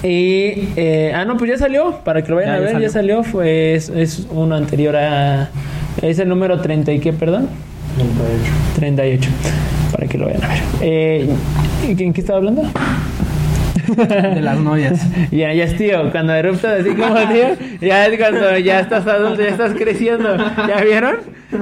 Y, eh, ah, no, pues ya salió. Para que lo vayan Ya, a ya ver, ya salió. Fue, es, es uno anterior a. Es el número 30 y qué, perdón? 38. Para que lo vayan a ver. Eh, ¿y ¿En qué estaba hablando? De las novias. Ya, ya es tío, cuando eruptas así como tío, ya es cuando ya estás adulto, ya estás creciendo. ¿Ya vieron?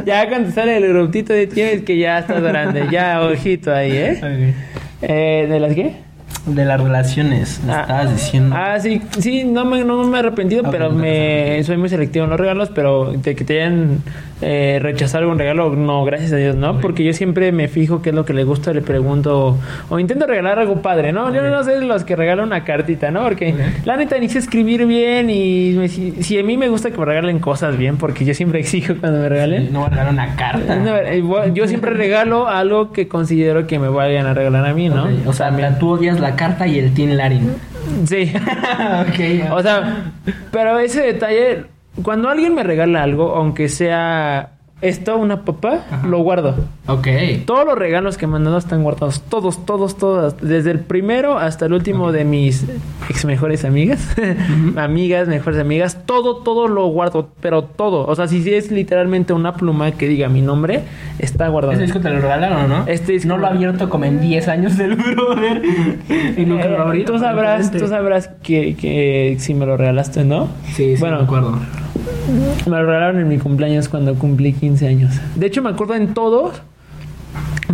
Ya cuando sale el eruptito de tío es que ya estás grande, ya ojito ahí, ¿eh? eh ¿De las qué? De las relaciones, me Ah. estabas diciendo. Ah, sí, sí, no me, no me he arrepentido, pero no me soy muy selectivo en los regalos, pero de que te hayan eh, rechazado algún regalo, no, gracias a Dios, ¿no? Porque yo siempre me fijo qué es lo que le gusta, le pregunto, o intento regalar algo padre, ¿no? Yo no sé los que regalan una cartita, ¿no? Porque la neta ni sé escribir bien y me- si, si a mí me gusta que me regalen cosas bien, porque yo siempre exijo cuando me regalen. no voy a regalar una carta. No, igual, yo siempre regalo algo que considero que me vayan a regalar a mí, ¿no? O sea, la- tú odias la carta y el Tin Larin. Sí. ok. O sea, pero ese detalle, cuando alguien me regala algo, aunque sea esto, una papa, lo guardo. ok. Todos los regalos que me han dado están guardados. Todos, todos, todas. Desde el primero hasta el último de mis ex mejores amigas. amigas, mejores amigas. Todo, todo lo guardo. Pero todo. O sea, si es literalmente una pluma que diga mi nombre, está guardado. Ese disco te lo regalaron, ¿no? Este disco- no lo ha abierto como en 10 años del brother. y nunca lo abrí. tú sabrás, tú sabrás que, que si me lo regalaste, ¿no? Sí, sí, bueno, me acuerdo. Me lo regalaron en mi cumpleaños cuando cumplí 15 años. De hecho, me acuerdo en todos.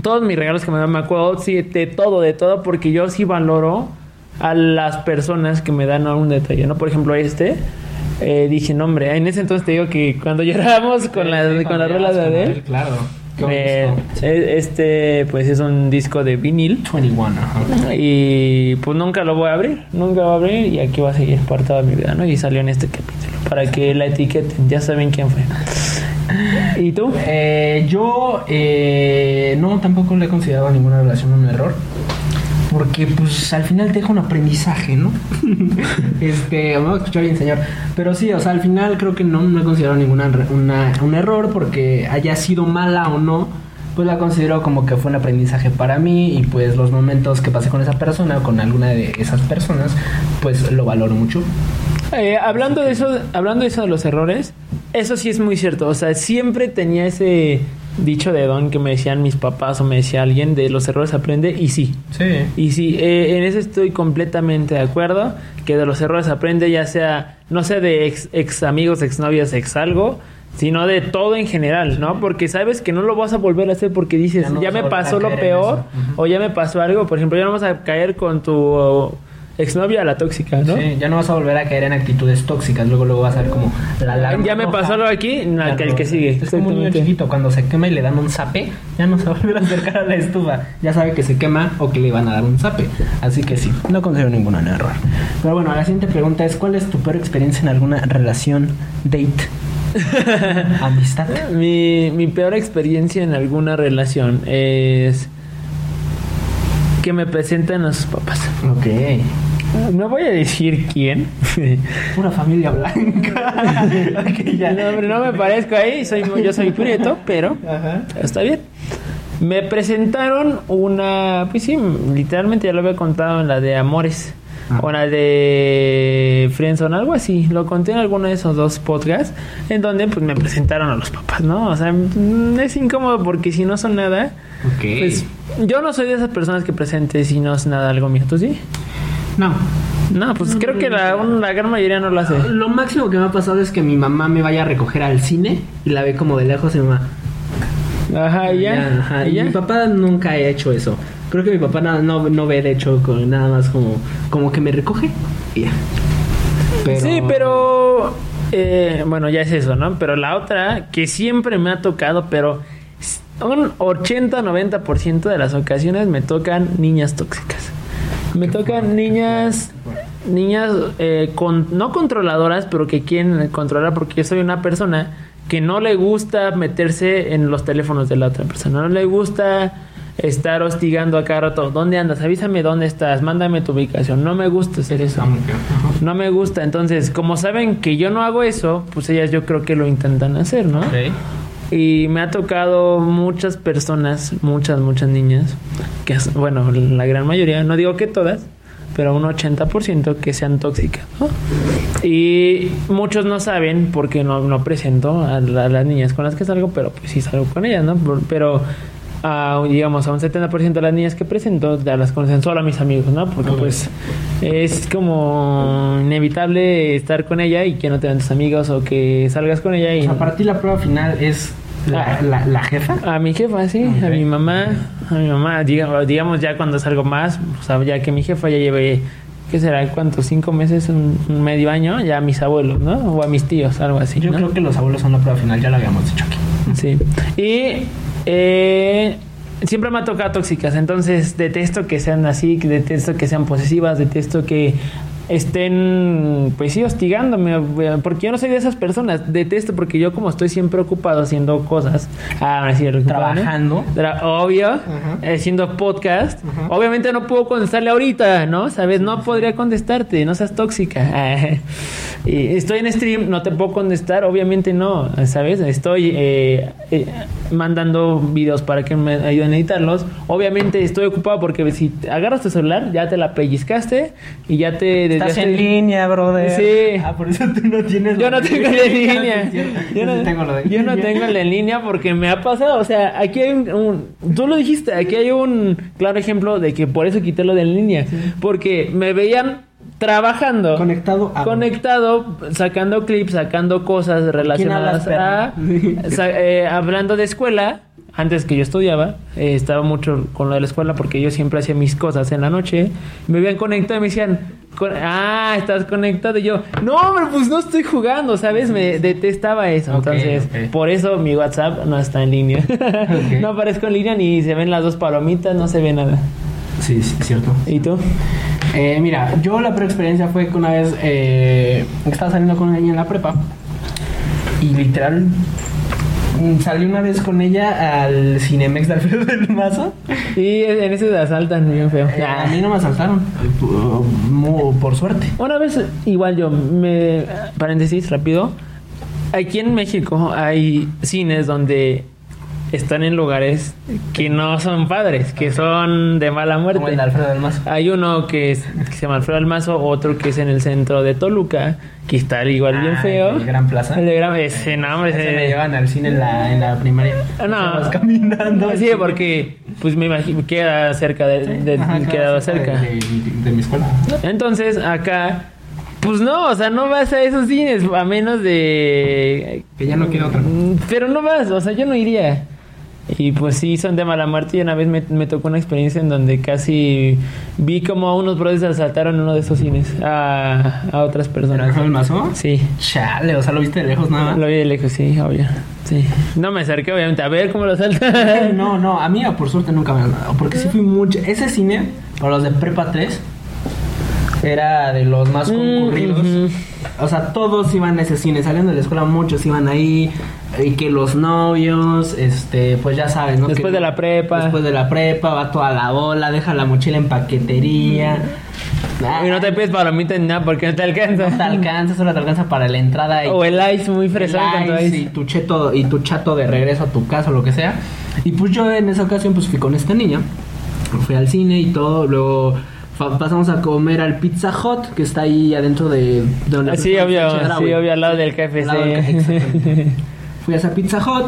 Todos mis regalos que me dan, me acuerdo sí, de todo, de todo, porque yo sí valoro a las personas que me dan algún detalle, ¿no? Por ejemplo, este, eh, dije, no, hombre, en ese entonces te digo que cuando llorábamos con, la, Sí, con las rolas de Adele, Claro. Eh, eh, este, pues es un disco de vinil. 21, ajá. Y pues nunca lo voy a abrir, nunca lo voy a abrir y aquí va a seguir por toda mi vida, ¿no? Y salió en este capítulo para que la etiqueten, ya saben quién fue. ¿Y tú? Eh, yo eh, no, tampoco le he considerado ninguna relación un error. Porque pues al final te deja un aprendizaje, ¿no? este, me voy a escuchar bien, señor. Pero sí, o sea, al final creo que no, no he considerado ninguna una- un error porque haya sido mala o no. Pues la considero como que fue un aprendizaje para mí y pues los momentos que pasé con esa persona o con alguna de esas personas, pues lo valoro mucho. Eh, hablando de eso, hablando de eso de los errores, eso sí es muy cierto. O sea, siempre tenía ese dicho de don que me decían mis papás o me decía alguien de los errores aprende y sí. Sí. Y sí, eh, en eso estoy completamente de acuerdo, que de los errores aprende ya sea, no sé, de ex, ex amigos, ex novias, ex algo, sino de todo en general, ¿no? Porque sabes que no lo vas a volver a hacer porque dices, Ya no me pasó lo peor o ya me pasó algo, por ejemplo, ya no vas a caer con tu uh, exnovia la tóxica, ¿no? Sí, ya no vas a volver a caer en actitudes tóxicas, luego luego vas a ver como la alarma Ya me roja. pasó algo aquí, no, La que el que sigue. Es como un niño chiquito, cuando se quema y le dan un zape, ya no se va a volver a acercar a la estufa. Ya sabe que se quema o que le van a dar un zape. Así que sí, no considero ningún error. Pero bueno, la siguiente pregunta es: ¿Cuál es tu peor experiencia en alguna relación, date Amistad. Mi, mi peor experiencia en alguna relación es que me presentan a sus papás. Ok. No voy a decir quién. Pura familia blanca. Ya. No, hombre, no me parezco ahí, soy, yo soy prieto, pero Ajá. está bien. Me presentaron una, pues sí, literalmente ya lo había contado en la de Amores. Ah. O la de Friendzone, algo así. Lo conté en alguno de esos dos podcasts. En donde pues me presentaron a los papás, ¿no? O sea, mm, es incómodo porque si no son nada, pues yo no soy de esas personas que presente si no es nada algo mío. ¿Tú sí? No. No, pues creo que la, la gran mayoría no lo hace. Lo máximo que me ha pasado es que mi mamá me vaya a recoger al cine y la ve como de lejos y mi mamá. Ajá, y ya. ajá. y Y ya. mi papá nunca ha hecho eso. Creo que mi papá no, no, no ve, de hecho, con nada más como, como que me recoge y ya. Sí, pero eh, bueno, ya es eso, ¿no? Pero la otra que siempre me ha tocado, pero un 80-90% de las ocasiones me tocan niñas tóxicas. Me tocan niñas, niñas eh, con, no controladoras, pero que quieren controlar, porque yo soy una persona que no le gusta meterse en los teléfonos de la otra persona, no le gusta estar hostigando a cada rato. ¿Dónde andas? Avísame dónde estás, mándame tu ubicación. No me gusta hacer eso. No me gusta. Entonces, como saben que yo no hago eso, pues ellas yo creo que lo intentan hacer, ¿no? Y me ha tocado muchas personas, muchas, muchas niñas, que, bueno, la gran mayoría, no digo que todas, pero un 80% que sean tóxicas, ¿no? Y muchos no saben porque no, no presento a, a las niñas con las que salgo, pero pues sí salgo con ellas, ¿no? Pero, a, digamos, a un 70% de las niñas que presento ya las conocen solo a mis amigos, ¿no? Porque pues es como inevitable estar con ella y que no te vean tus amigos o que salgas con ella O y... sea, para ti la prueba final es la, Ah. la, la jefa. A mi jefa, sí, a mi mamá, a mi mamá, digamos, digamos ya cuando es algo más, o sea, ya que mi jefa ya lleve, ¿qué será? ¿Cuántos? ¿Cinco meses? ¿Un, un medio año? Ya a mis abuelos, ¿no? O a mis tíos, algo así. Yo ¿no? creo que los abuelos son la prueba final, ya lo habíamos dicho aquí. Sí. Y eh, siempre me ha tocado tóxicas, entonces detesto que sean así, detesto que sean posesivas, detesto que estén, pues sí, hostigándome, eh, porque yo no soy de esas personas, detesto porque yo como estoy siempre ocupado haciendo cosas, ah, sí. Trabajando. Tra- Obvio, eh, haciendo podcast. Obviamente no puedo contestarle ahorita, ¿no? ¿Sabes? No podría contestarte, no seas tóxica. Y estoy en stream, no te puedo contestar, obviamente no, ¿sabes? Estoy eh, eh, mandando videos para que me ayuden a editarlos. Obviamente estoy ocupado porque si agarras tu celular, ya te la pellizcaste y ya te Estás en línea, brother. Sí. Ah, por eso tú no tienes. yo lo no de- tengo de línea. Sí. Yo no, sí tengo lo de yo no tengo de línea porque me ha pasado. O sea, aquí hay un, un- Tú lo dijiste, aquí hay un claro ejemplo de que por eso quité lo de en línea. Porque me veían trabajando. Conectado a. Conectado, sacando clips, sacando cosas relacionadas a. sa- eh, hablando de escuela. Antes que yo estudiaba, eh, estaba mucho con lo de la escuela porque yo siempre hacía mis cosas en la noche. Me habían conectado y me decían, con- ah, estás conectado. Y yo, no, hombre, pues no estoy jugando, ¿sabes? Me detestaba eso. Entonces, por eso mi WhatsApp no está en línea. no aparezco en línea ni se ven las dos palomitas, no se ve nada. Sí, sí, es cierto. ¿Y tú? Eh, mira, yo la peor experiencia fue que una vez eh, estaba saliendo con una niña en la prepa y literal salí una vez con ella al Cinemex de Alfredo del Mazo. Y en ese te asaltan bien feo. Eh, a mí no me asaltaron, por, por suerte. Una vez, igual yo, me, paréntesis rápido, aquí en México hay cines donde están en lugares que no son padres, que son de mala Como el muerte. Alfredo del Mazo. Hay uno que, es, que se llama Alfredo Almazo, otro que es en el centro de Toluca, que está igual bien Ah, feo. el Gran Plaza. El de Gran, ese nombre, Ese ese- me llevan al cine en la, en la primaria. Ah, no. Caminando. Sí, porque pues me imagino queda cerca de, de- Ajá, cerca cerca. De, de- de mi escuela. Entonces, acá, pues no, o sea, no vas a esos cines a menos de. Que ya no queda otra. Mm, Pero no vas, o sea, yo no iría. Y pues sí, son de mala muerte. Y una vez me, me tocó una experiencia en donde casi vi como a unos brothers asaltaron uno de esos cines a, a otras ¿El personas. Del Mazo? Sí, Chale, o sea, lo viste de lejos nada lo vi de lejos, sí, obvio. Sí. No me acerqué, obviamente, a ver cómo lo asaltan. No, no, a mí por suerte nunca me han dado. Porque sí fui mucho. Ese cine, para los de Prepa 3, era de los más concurridos. Mm, ujú. o sea, todos iban a ese cine, saliendo de la escuela muchos iban ahí, y que los novios, este, pues ya sabes, ¿no? Después Que de la prepa. Después de la prepa, va toda la bola, deja la mochila en paquetería. Y no te pides palomita ni nada porque no te alcanza. No te alcanza, solo te alcanza para la entrada y O el ice muy fresón el ice y tu cheto y tu chato de regreso a tu casa o lo que sea. Y pues yo en esa ocasión pues fui con esta niña. Fui al cine y todo, luego pasamos a comer al Pizza Hut que está ahí adentro de, de donde Ah, Sí, obvio, sí, obvio, al lado del Al lado del KFC. Fui a esa Pizza Hut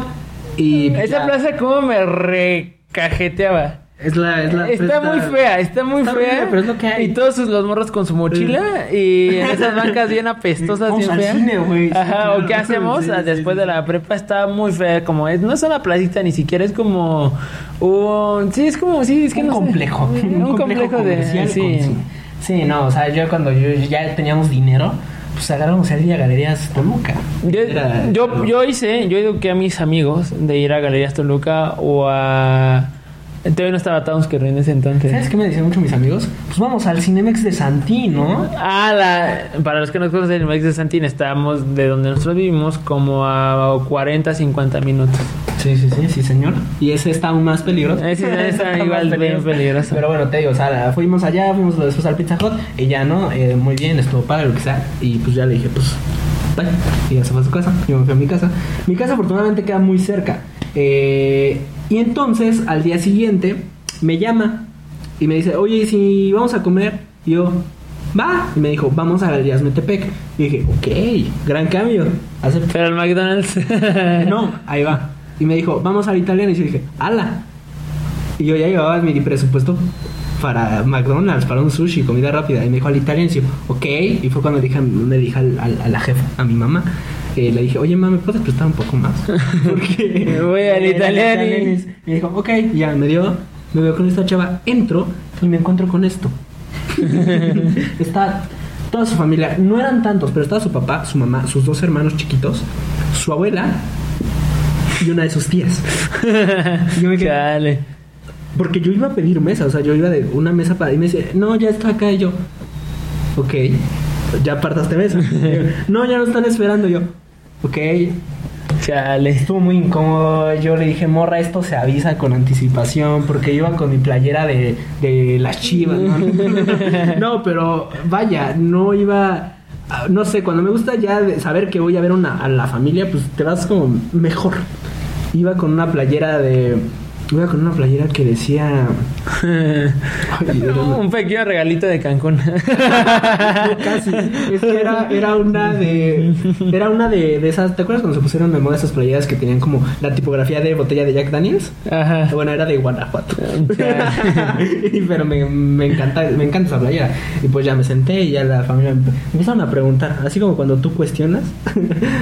y Esa ya- plaza como me recajeteaba. es la, es la Está muy fea, está muy está fea. pero es lo que hay. Y todos sus- los morros con su mochila y en esas bancas bien apestosas, bien feas. cine. Sí, Ajá, claro. o qué hacemos Sí, después sí, de la prepa está muy fea, como es, no es una placita ni siquiera es como un sí, es como sí, es que un no sé. complejo, un, complejo, de comercial sí. Sí, no, o sea, yo cuando yo ya teníamos dinero, pues agarramos el día a Galerías Toluca. Yo, Era- yo, yo hice, yo eduqué a mis amigos de ir a Galerías Toluca o a... Todavía no estaba Townsquare en ese entonces. ¿Sabes qué me decían mucho mis amigos? Pues vamos al Cinemex de Santí, ¿no? Ah, la, para los que no conocen el Mex de Santín, estábamos de donde nosotros vivimos como a 40, 50 minutos. Sí, sí, sí, sí, señor. Y ese está aún más peligroso. Ese está igual bien peligroso. Pero bueno, te digo, o sea, fuimos allá, fuimos después al Pizza Hut y ya, ¿no? Eh, muy bien, estuvo padre, lo que sea. Y pues ya le dije, pues, bye. Y ya se fue a su casa. Yo me fui a mi casa. Mi casa afortunadamente queda muy cerca. Eh, y entonces, al día siguiente, me llama y me dice, oye, ¿y si vamos a comer? Y yo, va. Y me dijo, vamos a Galerías Metepec. Y dije, ok, gran cambio. Acepto. Pero el McDonald's... No, ahí va. Y me dijo, vamos al italiano. Y yo dije, ala. Y yo ya llevaba mi presupuesto para McDonald's, para un sushi, comida rápida. Y me dijo al italiano. Y yo, ok. Y fue cuando dije, me dije al- al- a la jefa, a mi mamá. eh, le dije, oye, mamá, ¿me puedes prestar un poco más? Porque Voy al italiano. me dijo, ok. Y ya me dio, me veo con esta chava. Entro y me encuentro con esto. Está toda su familia, no eran tantos, pero estaba su papá, su mamá, sus dos hermanos chiquitos, su abuela y una de sus tías. Yo me quedé- Chale. porque yo iba a pedir mesa, o sea, yo iba de una mesa para y me dice, no, ya está acá y yo, ok, ya apartaste mesa. Yo, no, ya no están esperando Y yo, ok. Chale. Estuvo muy incómodo. Yo le dije, morra, esto se avisa con anticipación. Porque iba con mi playera de, de las chivas. ¿no? no, pero vaya, no iba. Ah, No sé, cuando me gusta ya saber que voy a ver una, a la familia, pues te vas como mejor. Iba con una playera de. Iba con una playera que decía. Ay, era una- Un pequeño regalito de Cancún. no, casi. Es que era, era una de. Era una de, de esas. ¿Te acuerdas cuando se pusieron de moda esas playeras que tenían como la tipografía de botella de Jack Daniels? Ajá. Bueno, era de Guanajuato. Pero me, me encanta, me encanta esa playera. Y pues ya me senté y ya la familia me empezaron a preguntar, así como cuando tú cuestionas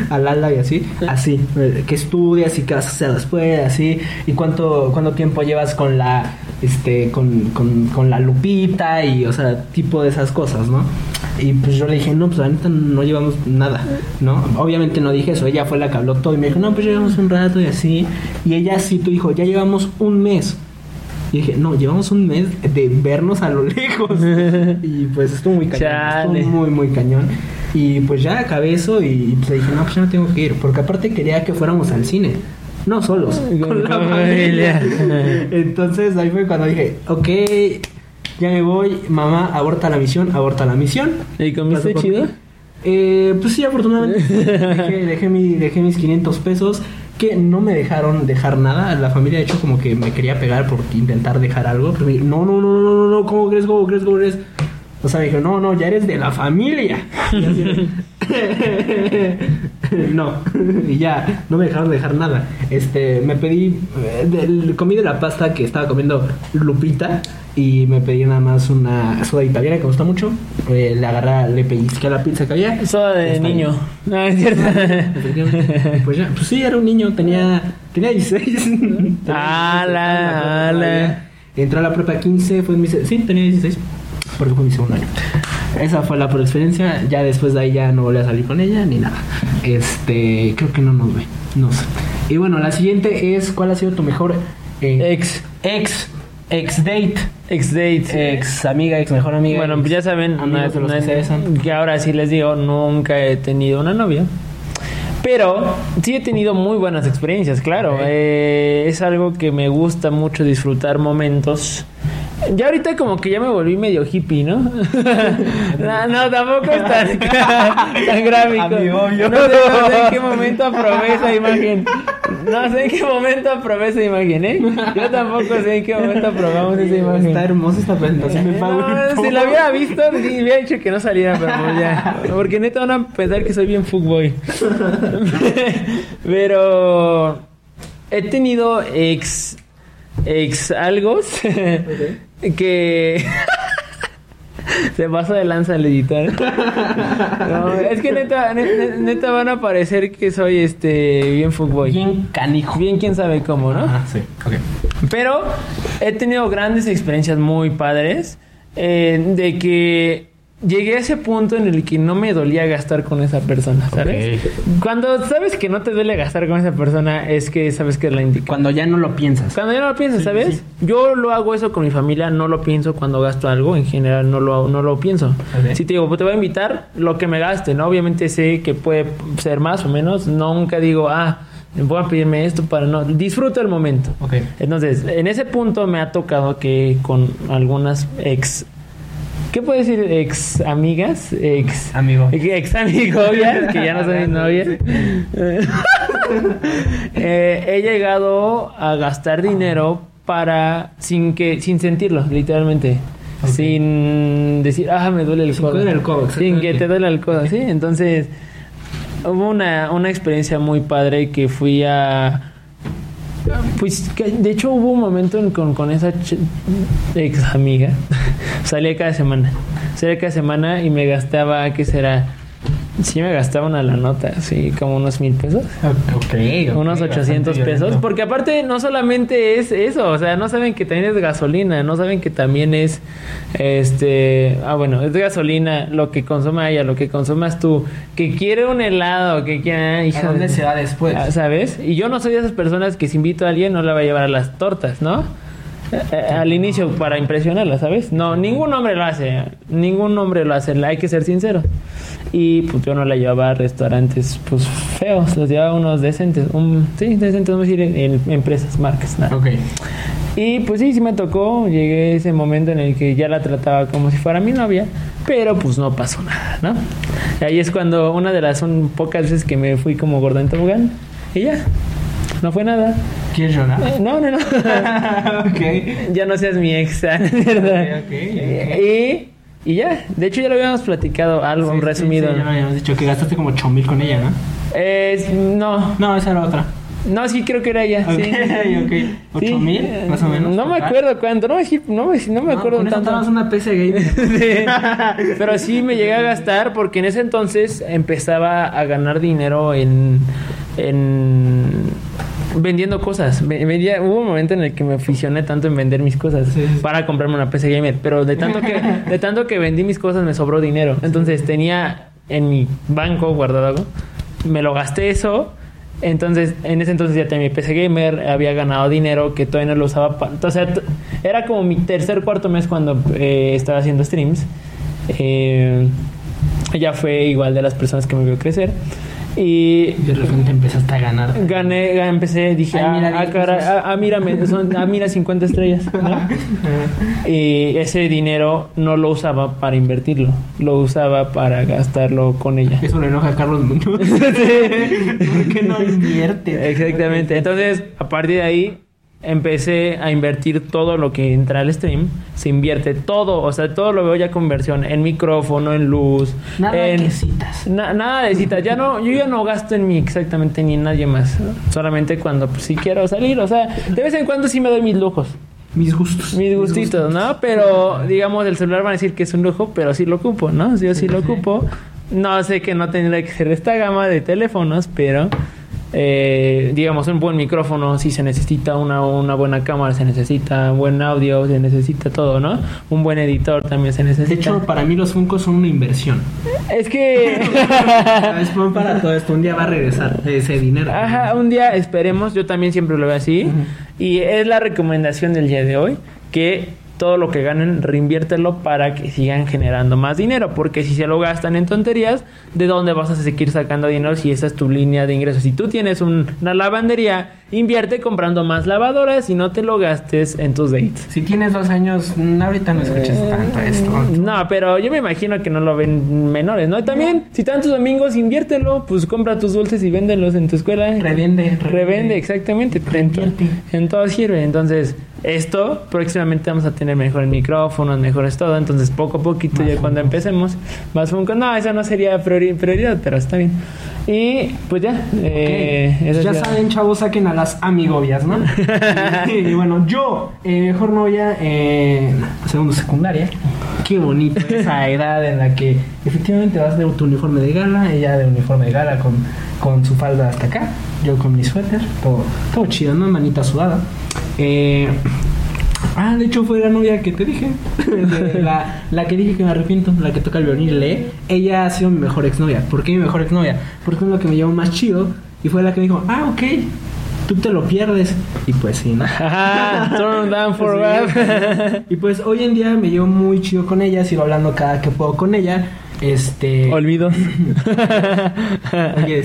a Lala y así, así, eh, qué estudias y qué vas a hacer después, así, y cuánto, cuánto tiempo llevas con la, este, con, con, con la Lupita y, o sea, tipo de esas cosas, ¿no? Y pues yo le dije, no, pues ahorita no llevamos nada, ¿no? Obviamente no dije eso, ella fue la que habló todo y me dijo, no, pues llevamos un rato y así. Y ella sí, tú dijo, ya llevamos un mes. Y dije, no, llevamos un mes de vernos a lo lejos. y pues estuvo muy cañón. Chale. Estuvo muy, muy cañón. Y pues ya acabé eso y pues dije, no, pues ya no tengo que ir. Porque aparte quería que fuéramos al cine. No solos, con la familia. Entonces ahí fue cuando dije, ok, ya me voy, mamá, aborta la misión, aborta la misión. ¿Y comiste chido? Eh, pues sí, afortunadamente. dejé, dejé, mi, dejé mis 500 pesos que no me dejaron dejar nada. La familia, de hecho, como que me quería pegar por intentar dejar algo. Pero me dijo, no, no, no, no, no, no, ¿cómo crees, cómo crees, cómo crees? O sea, me dijo, no, no, ya eres de la familia. No, y ya, no me dejaron dejar nada. Este, me pedí, eh, comí de la pasta que estaba comiendo Lupita y me pedí nada más una soda italiana que me gusta mucho. Eh, le agarré, le pellizqué a la pizza que había. Soda de niño. ahí. No, es cierto. Pues ya, pues sí, era un niño, tenía, tenía 16. Tenía Ah, 16, la, estaba en la prepa la. todavía. Entró a la prepa 15, fue en mi, sí, tenía 16, porque fue mi segundo año. Esa fue la por experiencia, ya después de ahí ya no volví a salir con ella ni nada. Este, creo que no nos ve, no sé. Y bueno, la siguiente es, ¿cuál ha sido tu mejor eh, Ex. ex? Ex date. Ex date. Ex amiga, ex mejor amiga. Bueno, pues ya saben, amigos de los que se besan. que ahora sí les digo, nunca he tenido una novia. Pero sí he tenido muy buenas experiencias, claro. Eh, es algo que me gusta mucho disfrutar momentos. Ya ahorita como que ya me volví medio hippie, ¿no? no, no, tampoco es tan, tan gráfico. No sé, no sé en qué momento aprobé esa imagen. No sé en qué momento aprobé esa imagen, ¿eh? Yo tampoco sé en qué momento aprobamos esa imagen. Está hermosa esta presentación no, si la hubiera visto, sí, hubiera dicho que no saliera, pero pues ya. Porque neta van a pensar que soy bien fuckboy. pero he tenido ex. Ex algos que. Se pasa de lanza el editor. No, es que neta, neta, neta van a parecer que soy este bien fuckboy. Bien, Bien canijo. quién sabe cómo, ¿no? Ah, sí. Ok. Pero he tenido grandes experiencias muy padres eh, de que llegué a ese punto en el que no me dolía gastar con esa persona, ¿sabes? Cuando sabes que no te duele gastar con esa persona es que sabes que es la indica. Cuando ya no lo piensas. Cuando ya no lo piensas, Sí, ¿sabes? sí. Yo lo hago eso con mi familia, no lo pienso cuando gasto algo, en general no lo, no lo pienso. Si te digo, pues te voy a invitar, lo que me gaste, ¿no? Obviamente sé que puede ser más o menos, nunca digo, ah, voy a pedirme esto para no... Disfruto el momento. Ok. Entonces, en ese punto me ha tocado que con algunas ex... ¿Qué puedo decir? Ex amigas, ex... Amigo. Ex amigobias, que ya no son mis novias. Eh, he llegado a gastar dinero para... Sin que... Sin sentirlo, literalmente. Sin decir, ah, me duele el Sin codo. el codo, Sin que te duele el codo, ¿sí? Entonces... Hubo una, una experiencia muy padre que fui a... Pues que, de hecho hubo un momento en- con, con esa ex amiga. Salía cada semana. Salía cada semana y me gastaba, ¿qué será? Sí me gastaba una la nota, así como unos mil pesos. Ok. ok, unos 800 bastante pesos. Porque aparte no solamente es eso, o sea, no saben que también es gasolina, no saben que también es, este, ah bueno, es gasolina, lo que consuma ella, lo que consumas tú, que quiere un helado, que quiere... ¿A hija dónde de- se va después? Ah, ¿Sabes? Y yo no soy de esas personas que si invito a alguien no la va a llevar a las tortas, ¿no? Eh, Al inicio para impresionarla, ¿sabes? No, ningún hombre lo hace, ningún hombre lo hace, hay que ser sincero. Y pues yo no la llevaba a restaurantes pues feos, los llevaba a unos decentes, un, sí, decentes, vamos a decir, en, en empresas, marcas, nada. Ok. Y pues sí, sí me tocó, llegué a ese momento en el que ya la trataba como si fuera mi novia, pero pues no pasó nada, ¿no? Y ahí es cuando una de las un, pocas veces que me fui como gorda en tobogán, y ya, no fue nada. ¿Quieres llorar? Eh, no, no, no. ok. ya no seas mi ex, ¿verdad? Ok, ok, ok. Y, y ya, de hecho ya lo habíamos platicado, algo Sí, resumido. sí, ya me habíamos dicho que gastaste como 8 mil con ella, ¿no? Es- no, No, esa era otra. no, sí creo que era ella. Ok, sí. ok. Sí. ¿Ocho mil, más o menos, No me acuerdo cuánto, no me, no me, no me acuerdo eso tanto. una PC gamer. Sí. Pero sí me llegué a gastar porque en ese entonces empezaba a ganar dinero en, en vendiendo cosas. Ve- Vendía, hubo un momento en el que me aficioné tanto en vender mis cosas Sí, sí. para comprarme una PC gamer, pero de tanto que de tanto que vendí mis cosas me sobró dinero. Entonces tenía en mi banco guardado algo, me lo gasté eso. Entonces, en ese entonces ya tenía mi PC gamer, había ganado dinero que todavía no lo usaba. o sea, era como mi tercer, cuarto mes cuando eh, estaba haciendo streams. Eh, ella fue igual de las personas que me vio crecer. Y De repente empezaste a ganar. gané, ga- empecé, dije, Ay, mira, ah, ah, cara- ah, ah, mírame, son, ah, mira, 50 estrellas. ¿no? Y ese dinero no lo usaba para invertirlo, lo usaba para gastarlo con ella. Eso le enoja a Carlos Muñoz. ¿Por qué no invierte? Exactamente. Entonces, a partir de ahí, empecé a invertir todo lo que entra al stream. Se invierte todo, o sea, todo lo veo ya con inversión. En micrófono, en luz. Nada en... que citas. Na- nada de citas. Ya no, yo ya no gasto en mí exactamente ni en nadie más. ¿no? Solamente cuando pues, sí quiero salir. O sea, de vez en cuando sí me doy mis lujos. Mis gustos. Mis gustitos, ¿no? Pero, digamos, el celular van a decir que es un lujo, pero sí lo ocupo, ¿no? Yo sí lo ocupo. No sé que no tendría que ser esta gama de teléfonos, pero... eh, digamos, un buen micrófono si se necesita, una, una buena cámara se necesita, un buen audio se necesita todo, ¿no? Un buen editor también se necesita. De hecho, para mí los Funkos son una inversión. es que... Es para todo esto. Un día va a regresar ese dinero. Ajá, un día esperemos, yo también siempre lo veo así. Y es la recomendación del día de hoy, que todo lo que ganen reinviértelo para que sigan generando más dinero, porque si se lo gastan en tonterías, ¿de dónde vas a seguir sacando dinero si esa es tu línea de ingresos? Si tú tienes un- una lavandería, invierte comprando más lavadoras y no te lo gastes en tus dates. Si tienes dos años, mm, ahorita no escuches tanto esto. No, pero yo me imagino que no lo ven menores, ¿no? Y también, si tantos domingos, inviértelo, pues compra tus dulces y véndelos en tu escuela. Revende, Revende, exactamente. En, to- Revierte. en todo sirve. Entonces, esto próximamente vamos a tener mejores micrófonos, mejores todo. Entonces, poco a poquito, Más ya cuando empecemos, más Funkos. No, eso no sería priori- prioridad, pero está bien. Y pues ya. eh, Ok. eso ya ya- saben, chavos, saquen a las amigobias, ¿no? y, bueno, yo, eh, mejor novia, eh, segundo secundaria. Qué bonito esa edad en la que efectivamente vas de tu uniforme de gala, ella de uniforme de gala con, con su falda hasta acá, yo con mi suéter, todo, todo chido, ¿no? Manita sudada. Eh, Ah, de hecho fue la novia que te dije. La, la que dije que me arrepiento, la que toca el violín y lee. Ella ha sido mi mejor exnovia. ¿Por qué mi mejor exnovia? Porque es lo que me llevó más chido. Y fue la que me dijo, ah, ok, tú te lo pierdes. Y pues sí, ¿no? Turn down for Sí. what? Y pues hoy en día me llevo muy chido con ella. Sigo hablando cada que puedo con ella. Este. Olvidos. Oye,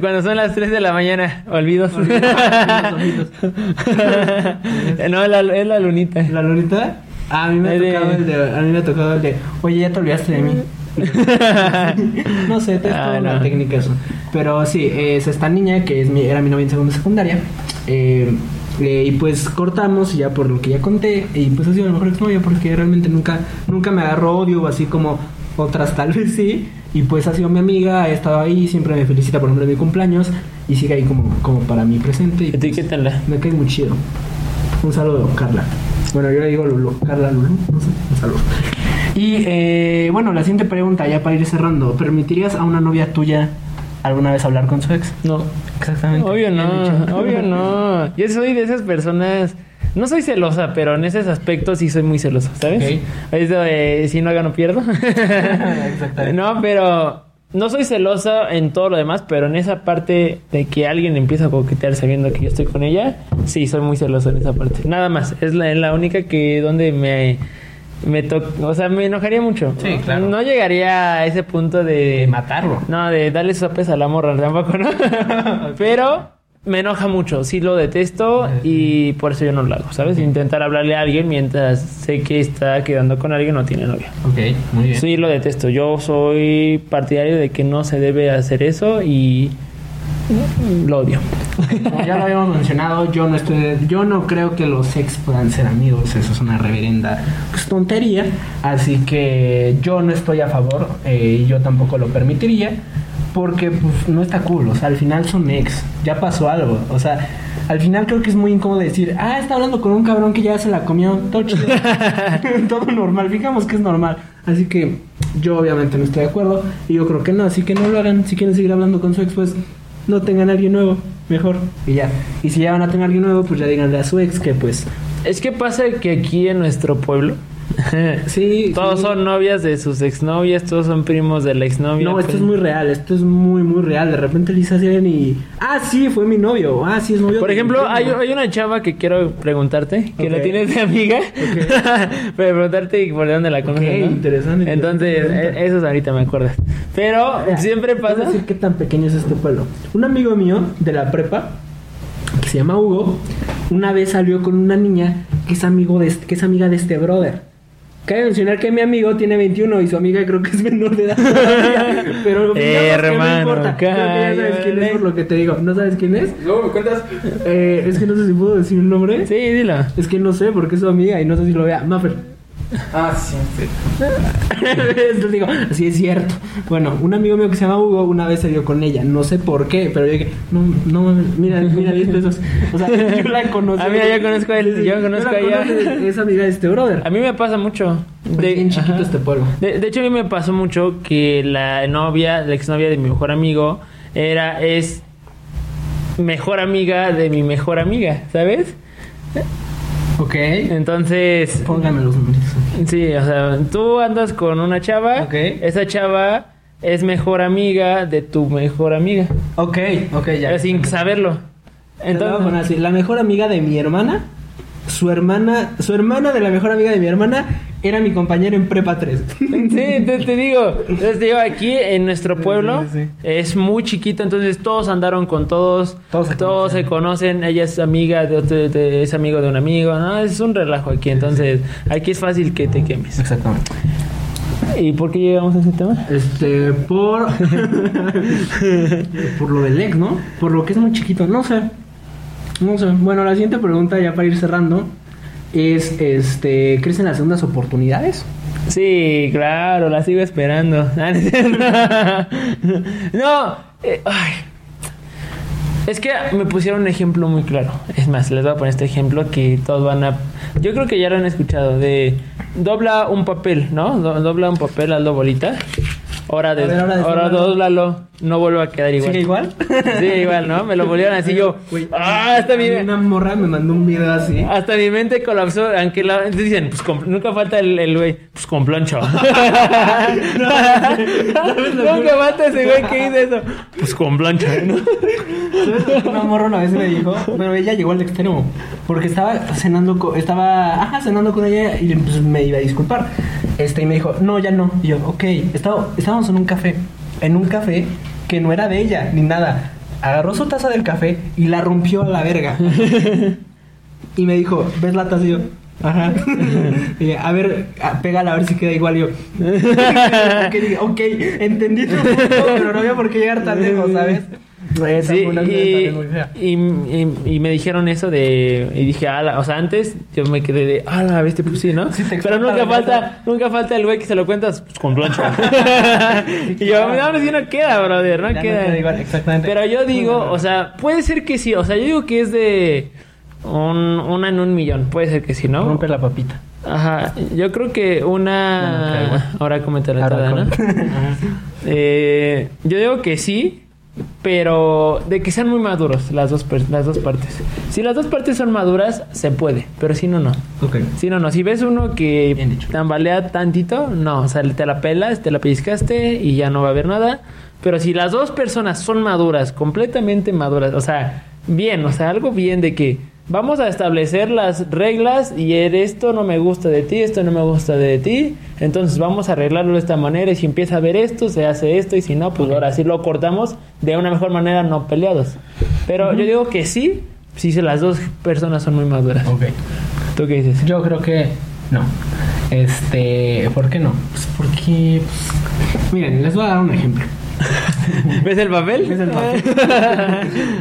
Cuando son las 3 de la mañana, olvidos. Olvidos, no, la- es la lunita. ¿La Lolita? A mí me ha de- tocado el de. A mí me ha tocado el de. Oye, ya te olvidaste de mí. no sé, es Ah, toda una no. técnica eso. Pero sí, es esta niña que es mi, era mi novia en segunda secundaria. Eh, eh, y pues cortamos, y ya por lo que ya conté. Y pues ha sido la mejor exnovia porque realmente nunca, nunca me agarró odio, así como otras tal vez sí. Y pues ha sido mi amiga, ha estado ahí, siempre me felicita por el nombre de mi cumpleaños. Y sigue ahí como, como para mi presente. Y pues, me cae muy chido. Un saludo, Carla. Bueno, yo le digo Lulu. Carla Lulu. No sé. Un saludo. Y eh, bueno, la siguiente pregunta, ya para ir cerrando. ¿Permitirías a una novia tuya alguna vez hablar con su ex? No. Exactamente. Obvio no, obvio no. Yo soy de esas personas. No soy celosa, pero en esos aspectos sí soy muy celosa, ¿sabes? Ok. Eso de si no gano, pierdo. Exactamente. no, pero no soy celosa en todo lo demás, pero en esa parte de que alguien empieza a coquetear sabiendo que yo estoy con ella, sí, soy muy celoso en esa parte. Nada más, es la, la única que donde me, me to- o sea, me enojaría mucho. Sí, claro. No llegaría a ese punto de... De matarlo. No, de darle sopes a la morra tampoco, ¿no? Pero me enoja mucho, sí lo detesto y por eso yo no lo hago, ¿sabes? Intentar hablarle a alguien mientras sé que está quedando con alguien o no tiene novia. Ok, muy bien. Sí lo detesto, yo soy partidario de que no se debe hacer eso y lo odio. Como ya lo habíamos mencionado, yo no estoy, yo no creo que los ex puedan ser amigos, eso es una reverenda pues, tontería, así que yo no estoy a favor eh, y yo tampoco lo permitiría, porque pues, no está cool, o sea, al final son ex, ya pasó algo, o sea, al final creo que es muy incómodo decir, ah, está hablando con un cabrón que ya se la comió, todo chido, todo normal, fijamos que es normal, así que yo obviamente no estoy de acuerdo y yo creo que no, así que no lo hagan, si quieren seguir hablando con su ex, pues no tengan a alguien nuevo, mejor. Y ya. Y si ya van a tener a alguien nuevo, pues ya díganle a su ex que pues. Es que pasa que aquí en nuestro pueblo Sí. todos sí. son novias de sus exnovias, todos son primos de la exnovia. No, esto pues. es muy real, esto es muy, muy real. De repente Lisa se ven y. Ah, sí, fue mi novio. Ah, sí, es novio. Por ejemplo, hay, hay una chava que quiero preguntarte, que Ok. la tienes de amiga, pero preguntarte por dónde la conoces, ¿no? interesante, Entonces, interesante. eh, eso ahorita me acuerdas. Pero Mira, siempre pasa... decir qué tan pequeño es este pueblo. Un amigo mío de la prepa, que se llama Hugo, una vez salió con una niña que es, amigo de que es amiga de este brother. Cabe mencionar que mi amigo tiene 21 y su amiga creo que es menor de edad. todavía, Pero que hermano, no importa. Creo que ya sabes quién es por lo que te digo. ¿No sabes quién es? Luego me cuentas. Eh, es que no sé si puedo decir un nombre. Sí, dilo. Es que no sé porque es su amiga y no sé si lo vea. Maffer. Ah, sí. sí. Entonces digo, sí es cierto. Bueno, un amigo mío que se llama Hugo una vez se dio con ella. No sé por qué, pero yo dije, no, no, mira, mira 10 pesos. O sea, yo la conozco. Ah, mira, yo conozco a él, yo conozco a ella. Es amiga de este brother. A mí me pasa mucho. Es bien chiquito ajá. este pueblo. De, de hecho, a mí me pasó mucho que la novia, la exnovia de mi mejor amigo, era, es mejor amiga de mi mejor amiga, ¿sabes? Ok. Entonces, Póngame los números. sí, o sea, tú andas con una chava, Ok. esa chava es mejor amiga de tu mejor amiga, Ok, ok, ya. sin saberlo. Entonces, Entonces, la mejor amiga de mi hermana su hermana, su hermana de la mejor amiga de mi hermana era mi compañero en prepa 3. Sí, te, te digo, entonces te digo, aquí en nuestro pueblo sí, sí. es muy chiquito, entonces todos andaron con todos, Todos todos se se, conocen, ella es amiga de, otro- de- es amigo de un amigo, no, es un relajo aquí, entonces aquí es fácil que te quemes. Exactamente. ¿Y por qué llegamos a ese tema? Este, por. por lo del ex, ¿no? Por lo que es muy chiquito, no sé. No sé. Bueno, la siguiente pregunta, ya para ir cerrando, es: este, ¿crees en las segundas oportunidades? Sí, claro, la sigo esperando. no, eh, ay. Es que me pusieron un ejemplo muy claro. Es más, les voy a poner este ejemplo que todos van a... Yo creo que ya lo han escuchado. De dobla un papel, ¿no? Do- Dobla un papel, hazlo bolita. Ahora, de, ver, ahora ahora desdóblalo. dóblalo. No vuelve a quedar igual. ¿Sigue igual? Sí, igual, ¿no? Me lo volvieron así yo. Güey, Ah, hasta mi, Una morra me mandó un video así. hasta mi mente colapsó. Aunque la, dicen, pues con- nunca falta el güey, pues con plancha. nunca falta ese güey que dice eso. Pues con plancha, ¿no? Una morra una vez me dijo, pero ella llegó al extremo. Porque estaba cenando con, estaba, ajá, cenando con ella y pues, me iba a disculpar. Este, y me dijo, no, ya no. Y yo, ok, estaba, estábamos en un café, en un café que no era de ella, ni nada. Agarró su taza del café y la rompió a la verga. y me dijo, ¿ves la taza? Y yo, ajá. Y, a ver, a- pégala a ver si queda igual. Y yo, ok, entendí tu punto, pero no había por qué llegar tan lejos, ¿sabes? Sí, una muy fea. y, y, y me dijeron eso de. Y dije, ala, o sea, antes yo me quedé de, ala, viste, pues sí, ¿no? Sí, Pero nunca falta, nunca falta el güey que se lo cuentas pues, con plancha. y yo, no, no, sí, no queda, brother, no no queda. igual, exactamente. Pero yo digo, o sea, puede ser que sí, o sea, yo digo que es de un, una en un millón, puede ser que sí, ¿no? Rompe la papita. Ajá, yo creo que Ya no una. igual. Ahora comentaré toda, ¿no? Eh, yo digo que sí, pero de que sean muy maduros las dos, las dos partes. Si las dos partes son maduras, se puede, pero si no, no. ok. Si no, no. Si ves uno que tambalea tantito, no. O sea, te la pelas, te la pellizcaste y ya no va a haber nada. Pero si las dos personas son maduras, completamente maduras, o sea, bien, o sea, algo bien de que vamos a establecer las reglas y esto no me gusta de ti, esto no me gusta de ti, entonces vamos a arreglarlo de esta manera y si empieza a ver esto, se hace esto y si no, pues ahora sí lo cortamos de una mejor manera, no peleados. Pero yo digo que sí, si las dos personas son muy maduras. Ok. ¿Tú qué dices? Yo creo que no. Este, ¿por qué no? Pues porque, pues, miren, les voy a dar un ejemplo. ¿Ves el papel? ¿Ves el papel?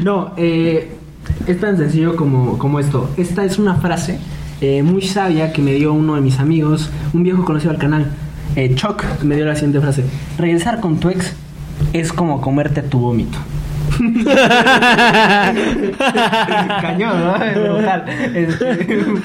no, eh, es tan sencillo como, como esto. Esta es una frase eh, muy sabia que me dio uno de mis amigos, un viejo conocido al canal. Eh, Chuck me dio la siguiente frase. Regresar con tu ex es como comerte tu vómito. Cañón, ¿no? Este,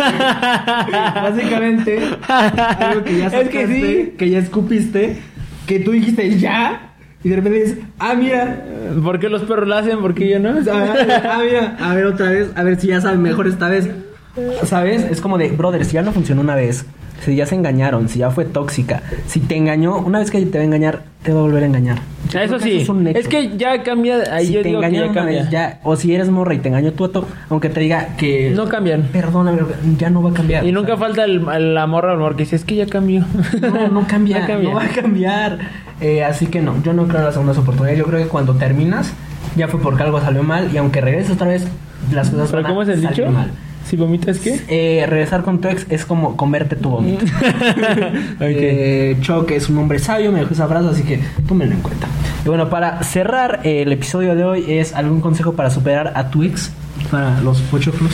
básicamente, algo que ya Es que sacaste, sí. que ya escupiste, que tú dijiste ya, y de repente dices, ah, mira, ¿Por qué los perros lo hacen? ¿Por qué yo no? ah, mira, a ver otra vez, a ver si ya saben mejor esta vez. ¿Sabes? Es como de, brother, si ya no funcionó una vez, si ya se engañaron, si ya fue tóxica, si te engañó, una vez que te va a engañar, te va a volver a engañar. Yo Eso sí. es, un hecho. Es que ya cambia. Ahí si yo te digo que ya cambia. vez, ya, o si eres morra y te engañó tu aunque te diga que No cambian. perdóname, ya no va a cambiar. Y nunca falta el, el amor al amor que dice, es que ya cambió. No, no cambia, No cambia. no va a cambiar. Eh, así que no, yo no creo en las segundas oportunidades. Yo creo que cuando terminas, ya fue porque algo salió mal. Y aunque regreses otra vez, las cosas ¿Pero van cómo es el dicho? mal. Si vomitas, ¿qué? Eh, regresar con tu ex es como comerte tu vómito. ok. Eh, Chuck es un hombre sabio, me dejó esa frase, así que tómenlo en cuenta. Y bueno, para cerrar eh, el episodio de hoy, ¿es algún consejo para superar a tu ex? Para los pochoclos.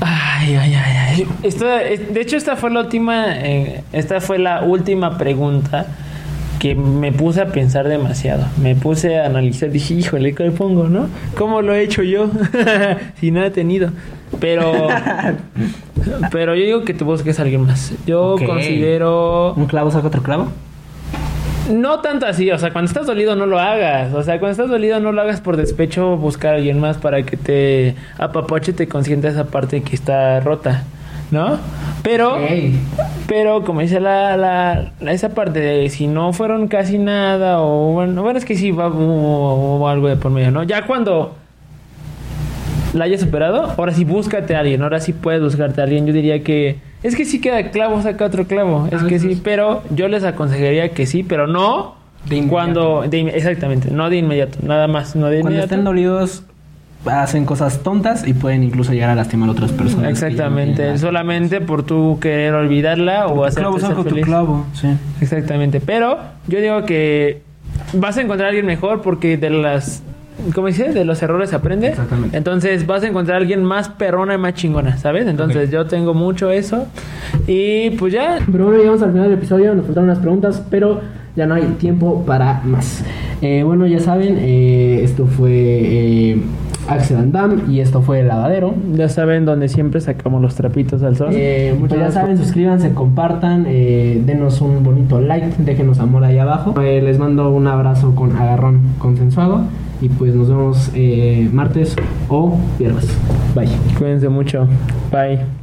Ay, ay, ay, ay. Es- de hecho, esta fue la última. eh, esta fue la última pregunta que me puse a pensar demasiado. Me puse a analizar. Dije, híjole, ¿qué le pongo, no? ¿Cómo lo he hecho yo? si no he tenido. Pero. pero yo digo que te busques a alguien más. Yo considero. ¿Un clavo saca otro clavo? No tanto así, o sea, cuando estás dolido no lo hagas. O sea, cuando estás dolido no lo hagas por despecho, buscar a alguien más para que te apapache, te consienta esa parte que está rota, ¿no? Pero, pero como dice la, la, la- esa parte de si no fueron casi nada o bueno, bueno es que sí va hubo, algo de por medio, ¿no? Ya cuando la hayas superado, ahora sí búscate a alguien, ahora sí puedes buscarte a alguien. Yo diría que es que sí queda clavo, saca otro clavo. Es A que sí, pero yo les aconsejaría que sí, pero no De inmediato. cuando de exactamente, no de inmediato, nada más, no de Cuando inmediato. estén dolidos, hacen cosas tontas y pueden incluso llegar a lastimar a otras personas. Exactamente, solamente por tú querer olvidarla o Tu saca tu feliz. clavo, sí. Exactamente, pero yo digo que vas a encontrar a alguien mejor porque de las ¿cómo dice? De los errores aprende. Exactamente. Entonces vas a encontrar a alguien más perrona y más chingona, ¿sabes? Entonces yo tengo mucho eso y pues ya Pero bueno, llegamos al final del episodio, nos faltaron unas preguntas, pero ya no hay tiempo para más. Eh, bueno, ya saben, eh, esto fue eh, Axel and Dam y esto fue El Lavadero. ya saben donde siempre sacamos los trapitos al sol. Eh, Muchas pues ya saben, suscríbanse, compartan, eh, denos un bonito like, déjenos amor ahí abajo. Eh, les mando un abrazo con agarrón consensuado y pues nos vemos eh, martes o viernes. Bye. Cuídense mucho. Bye.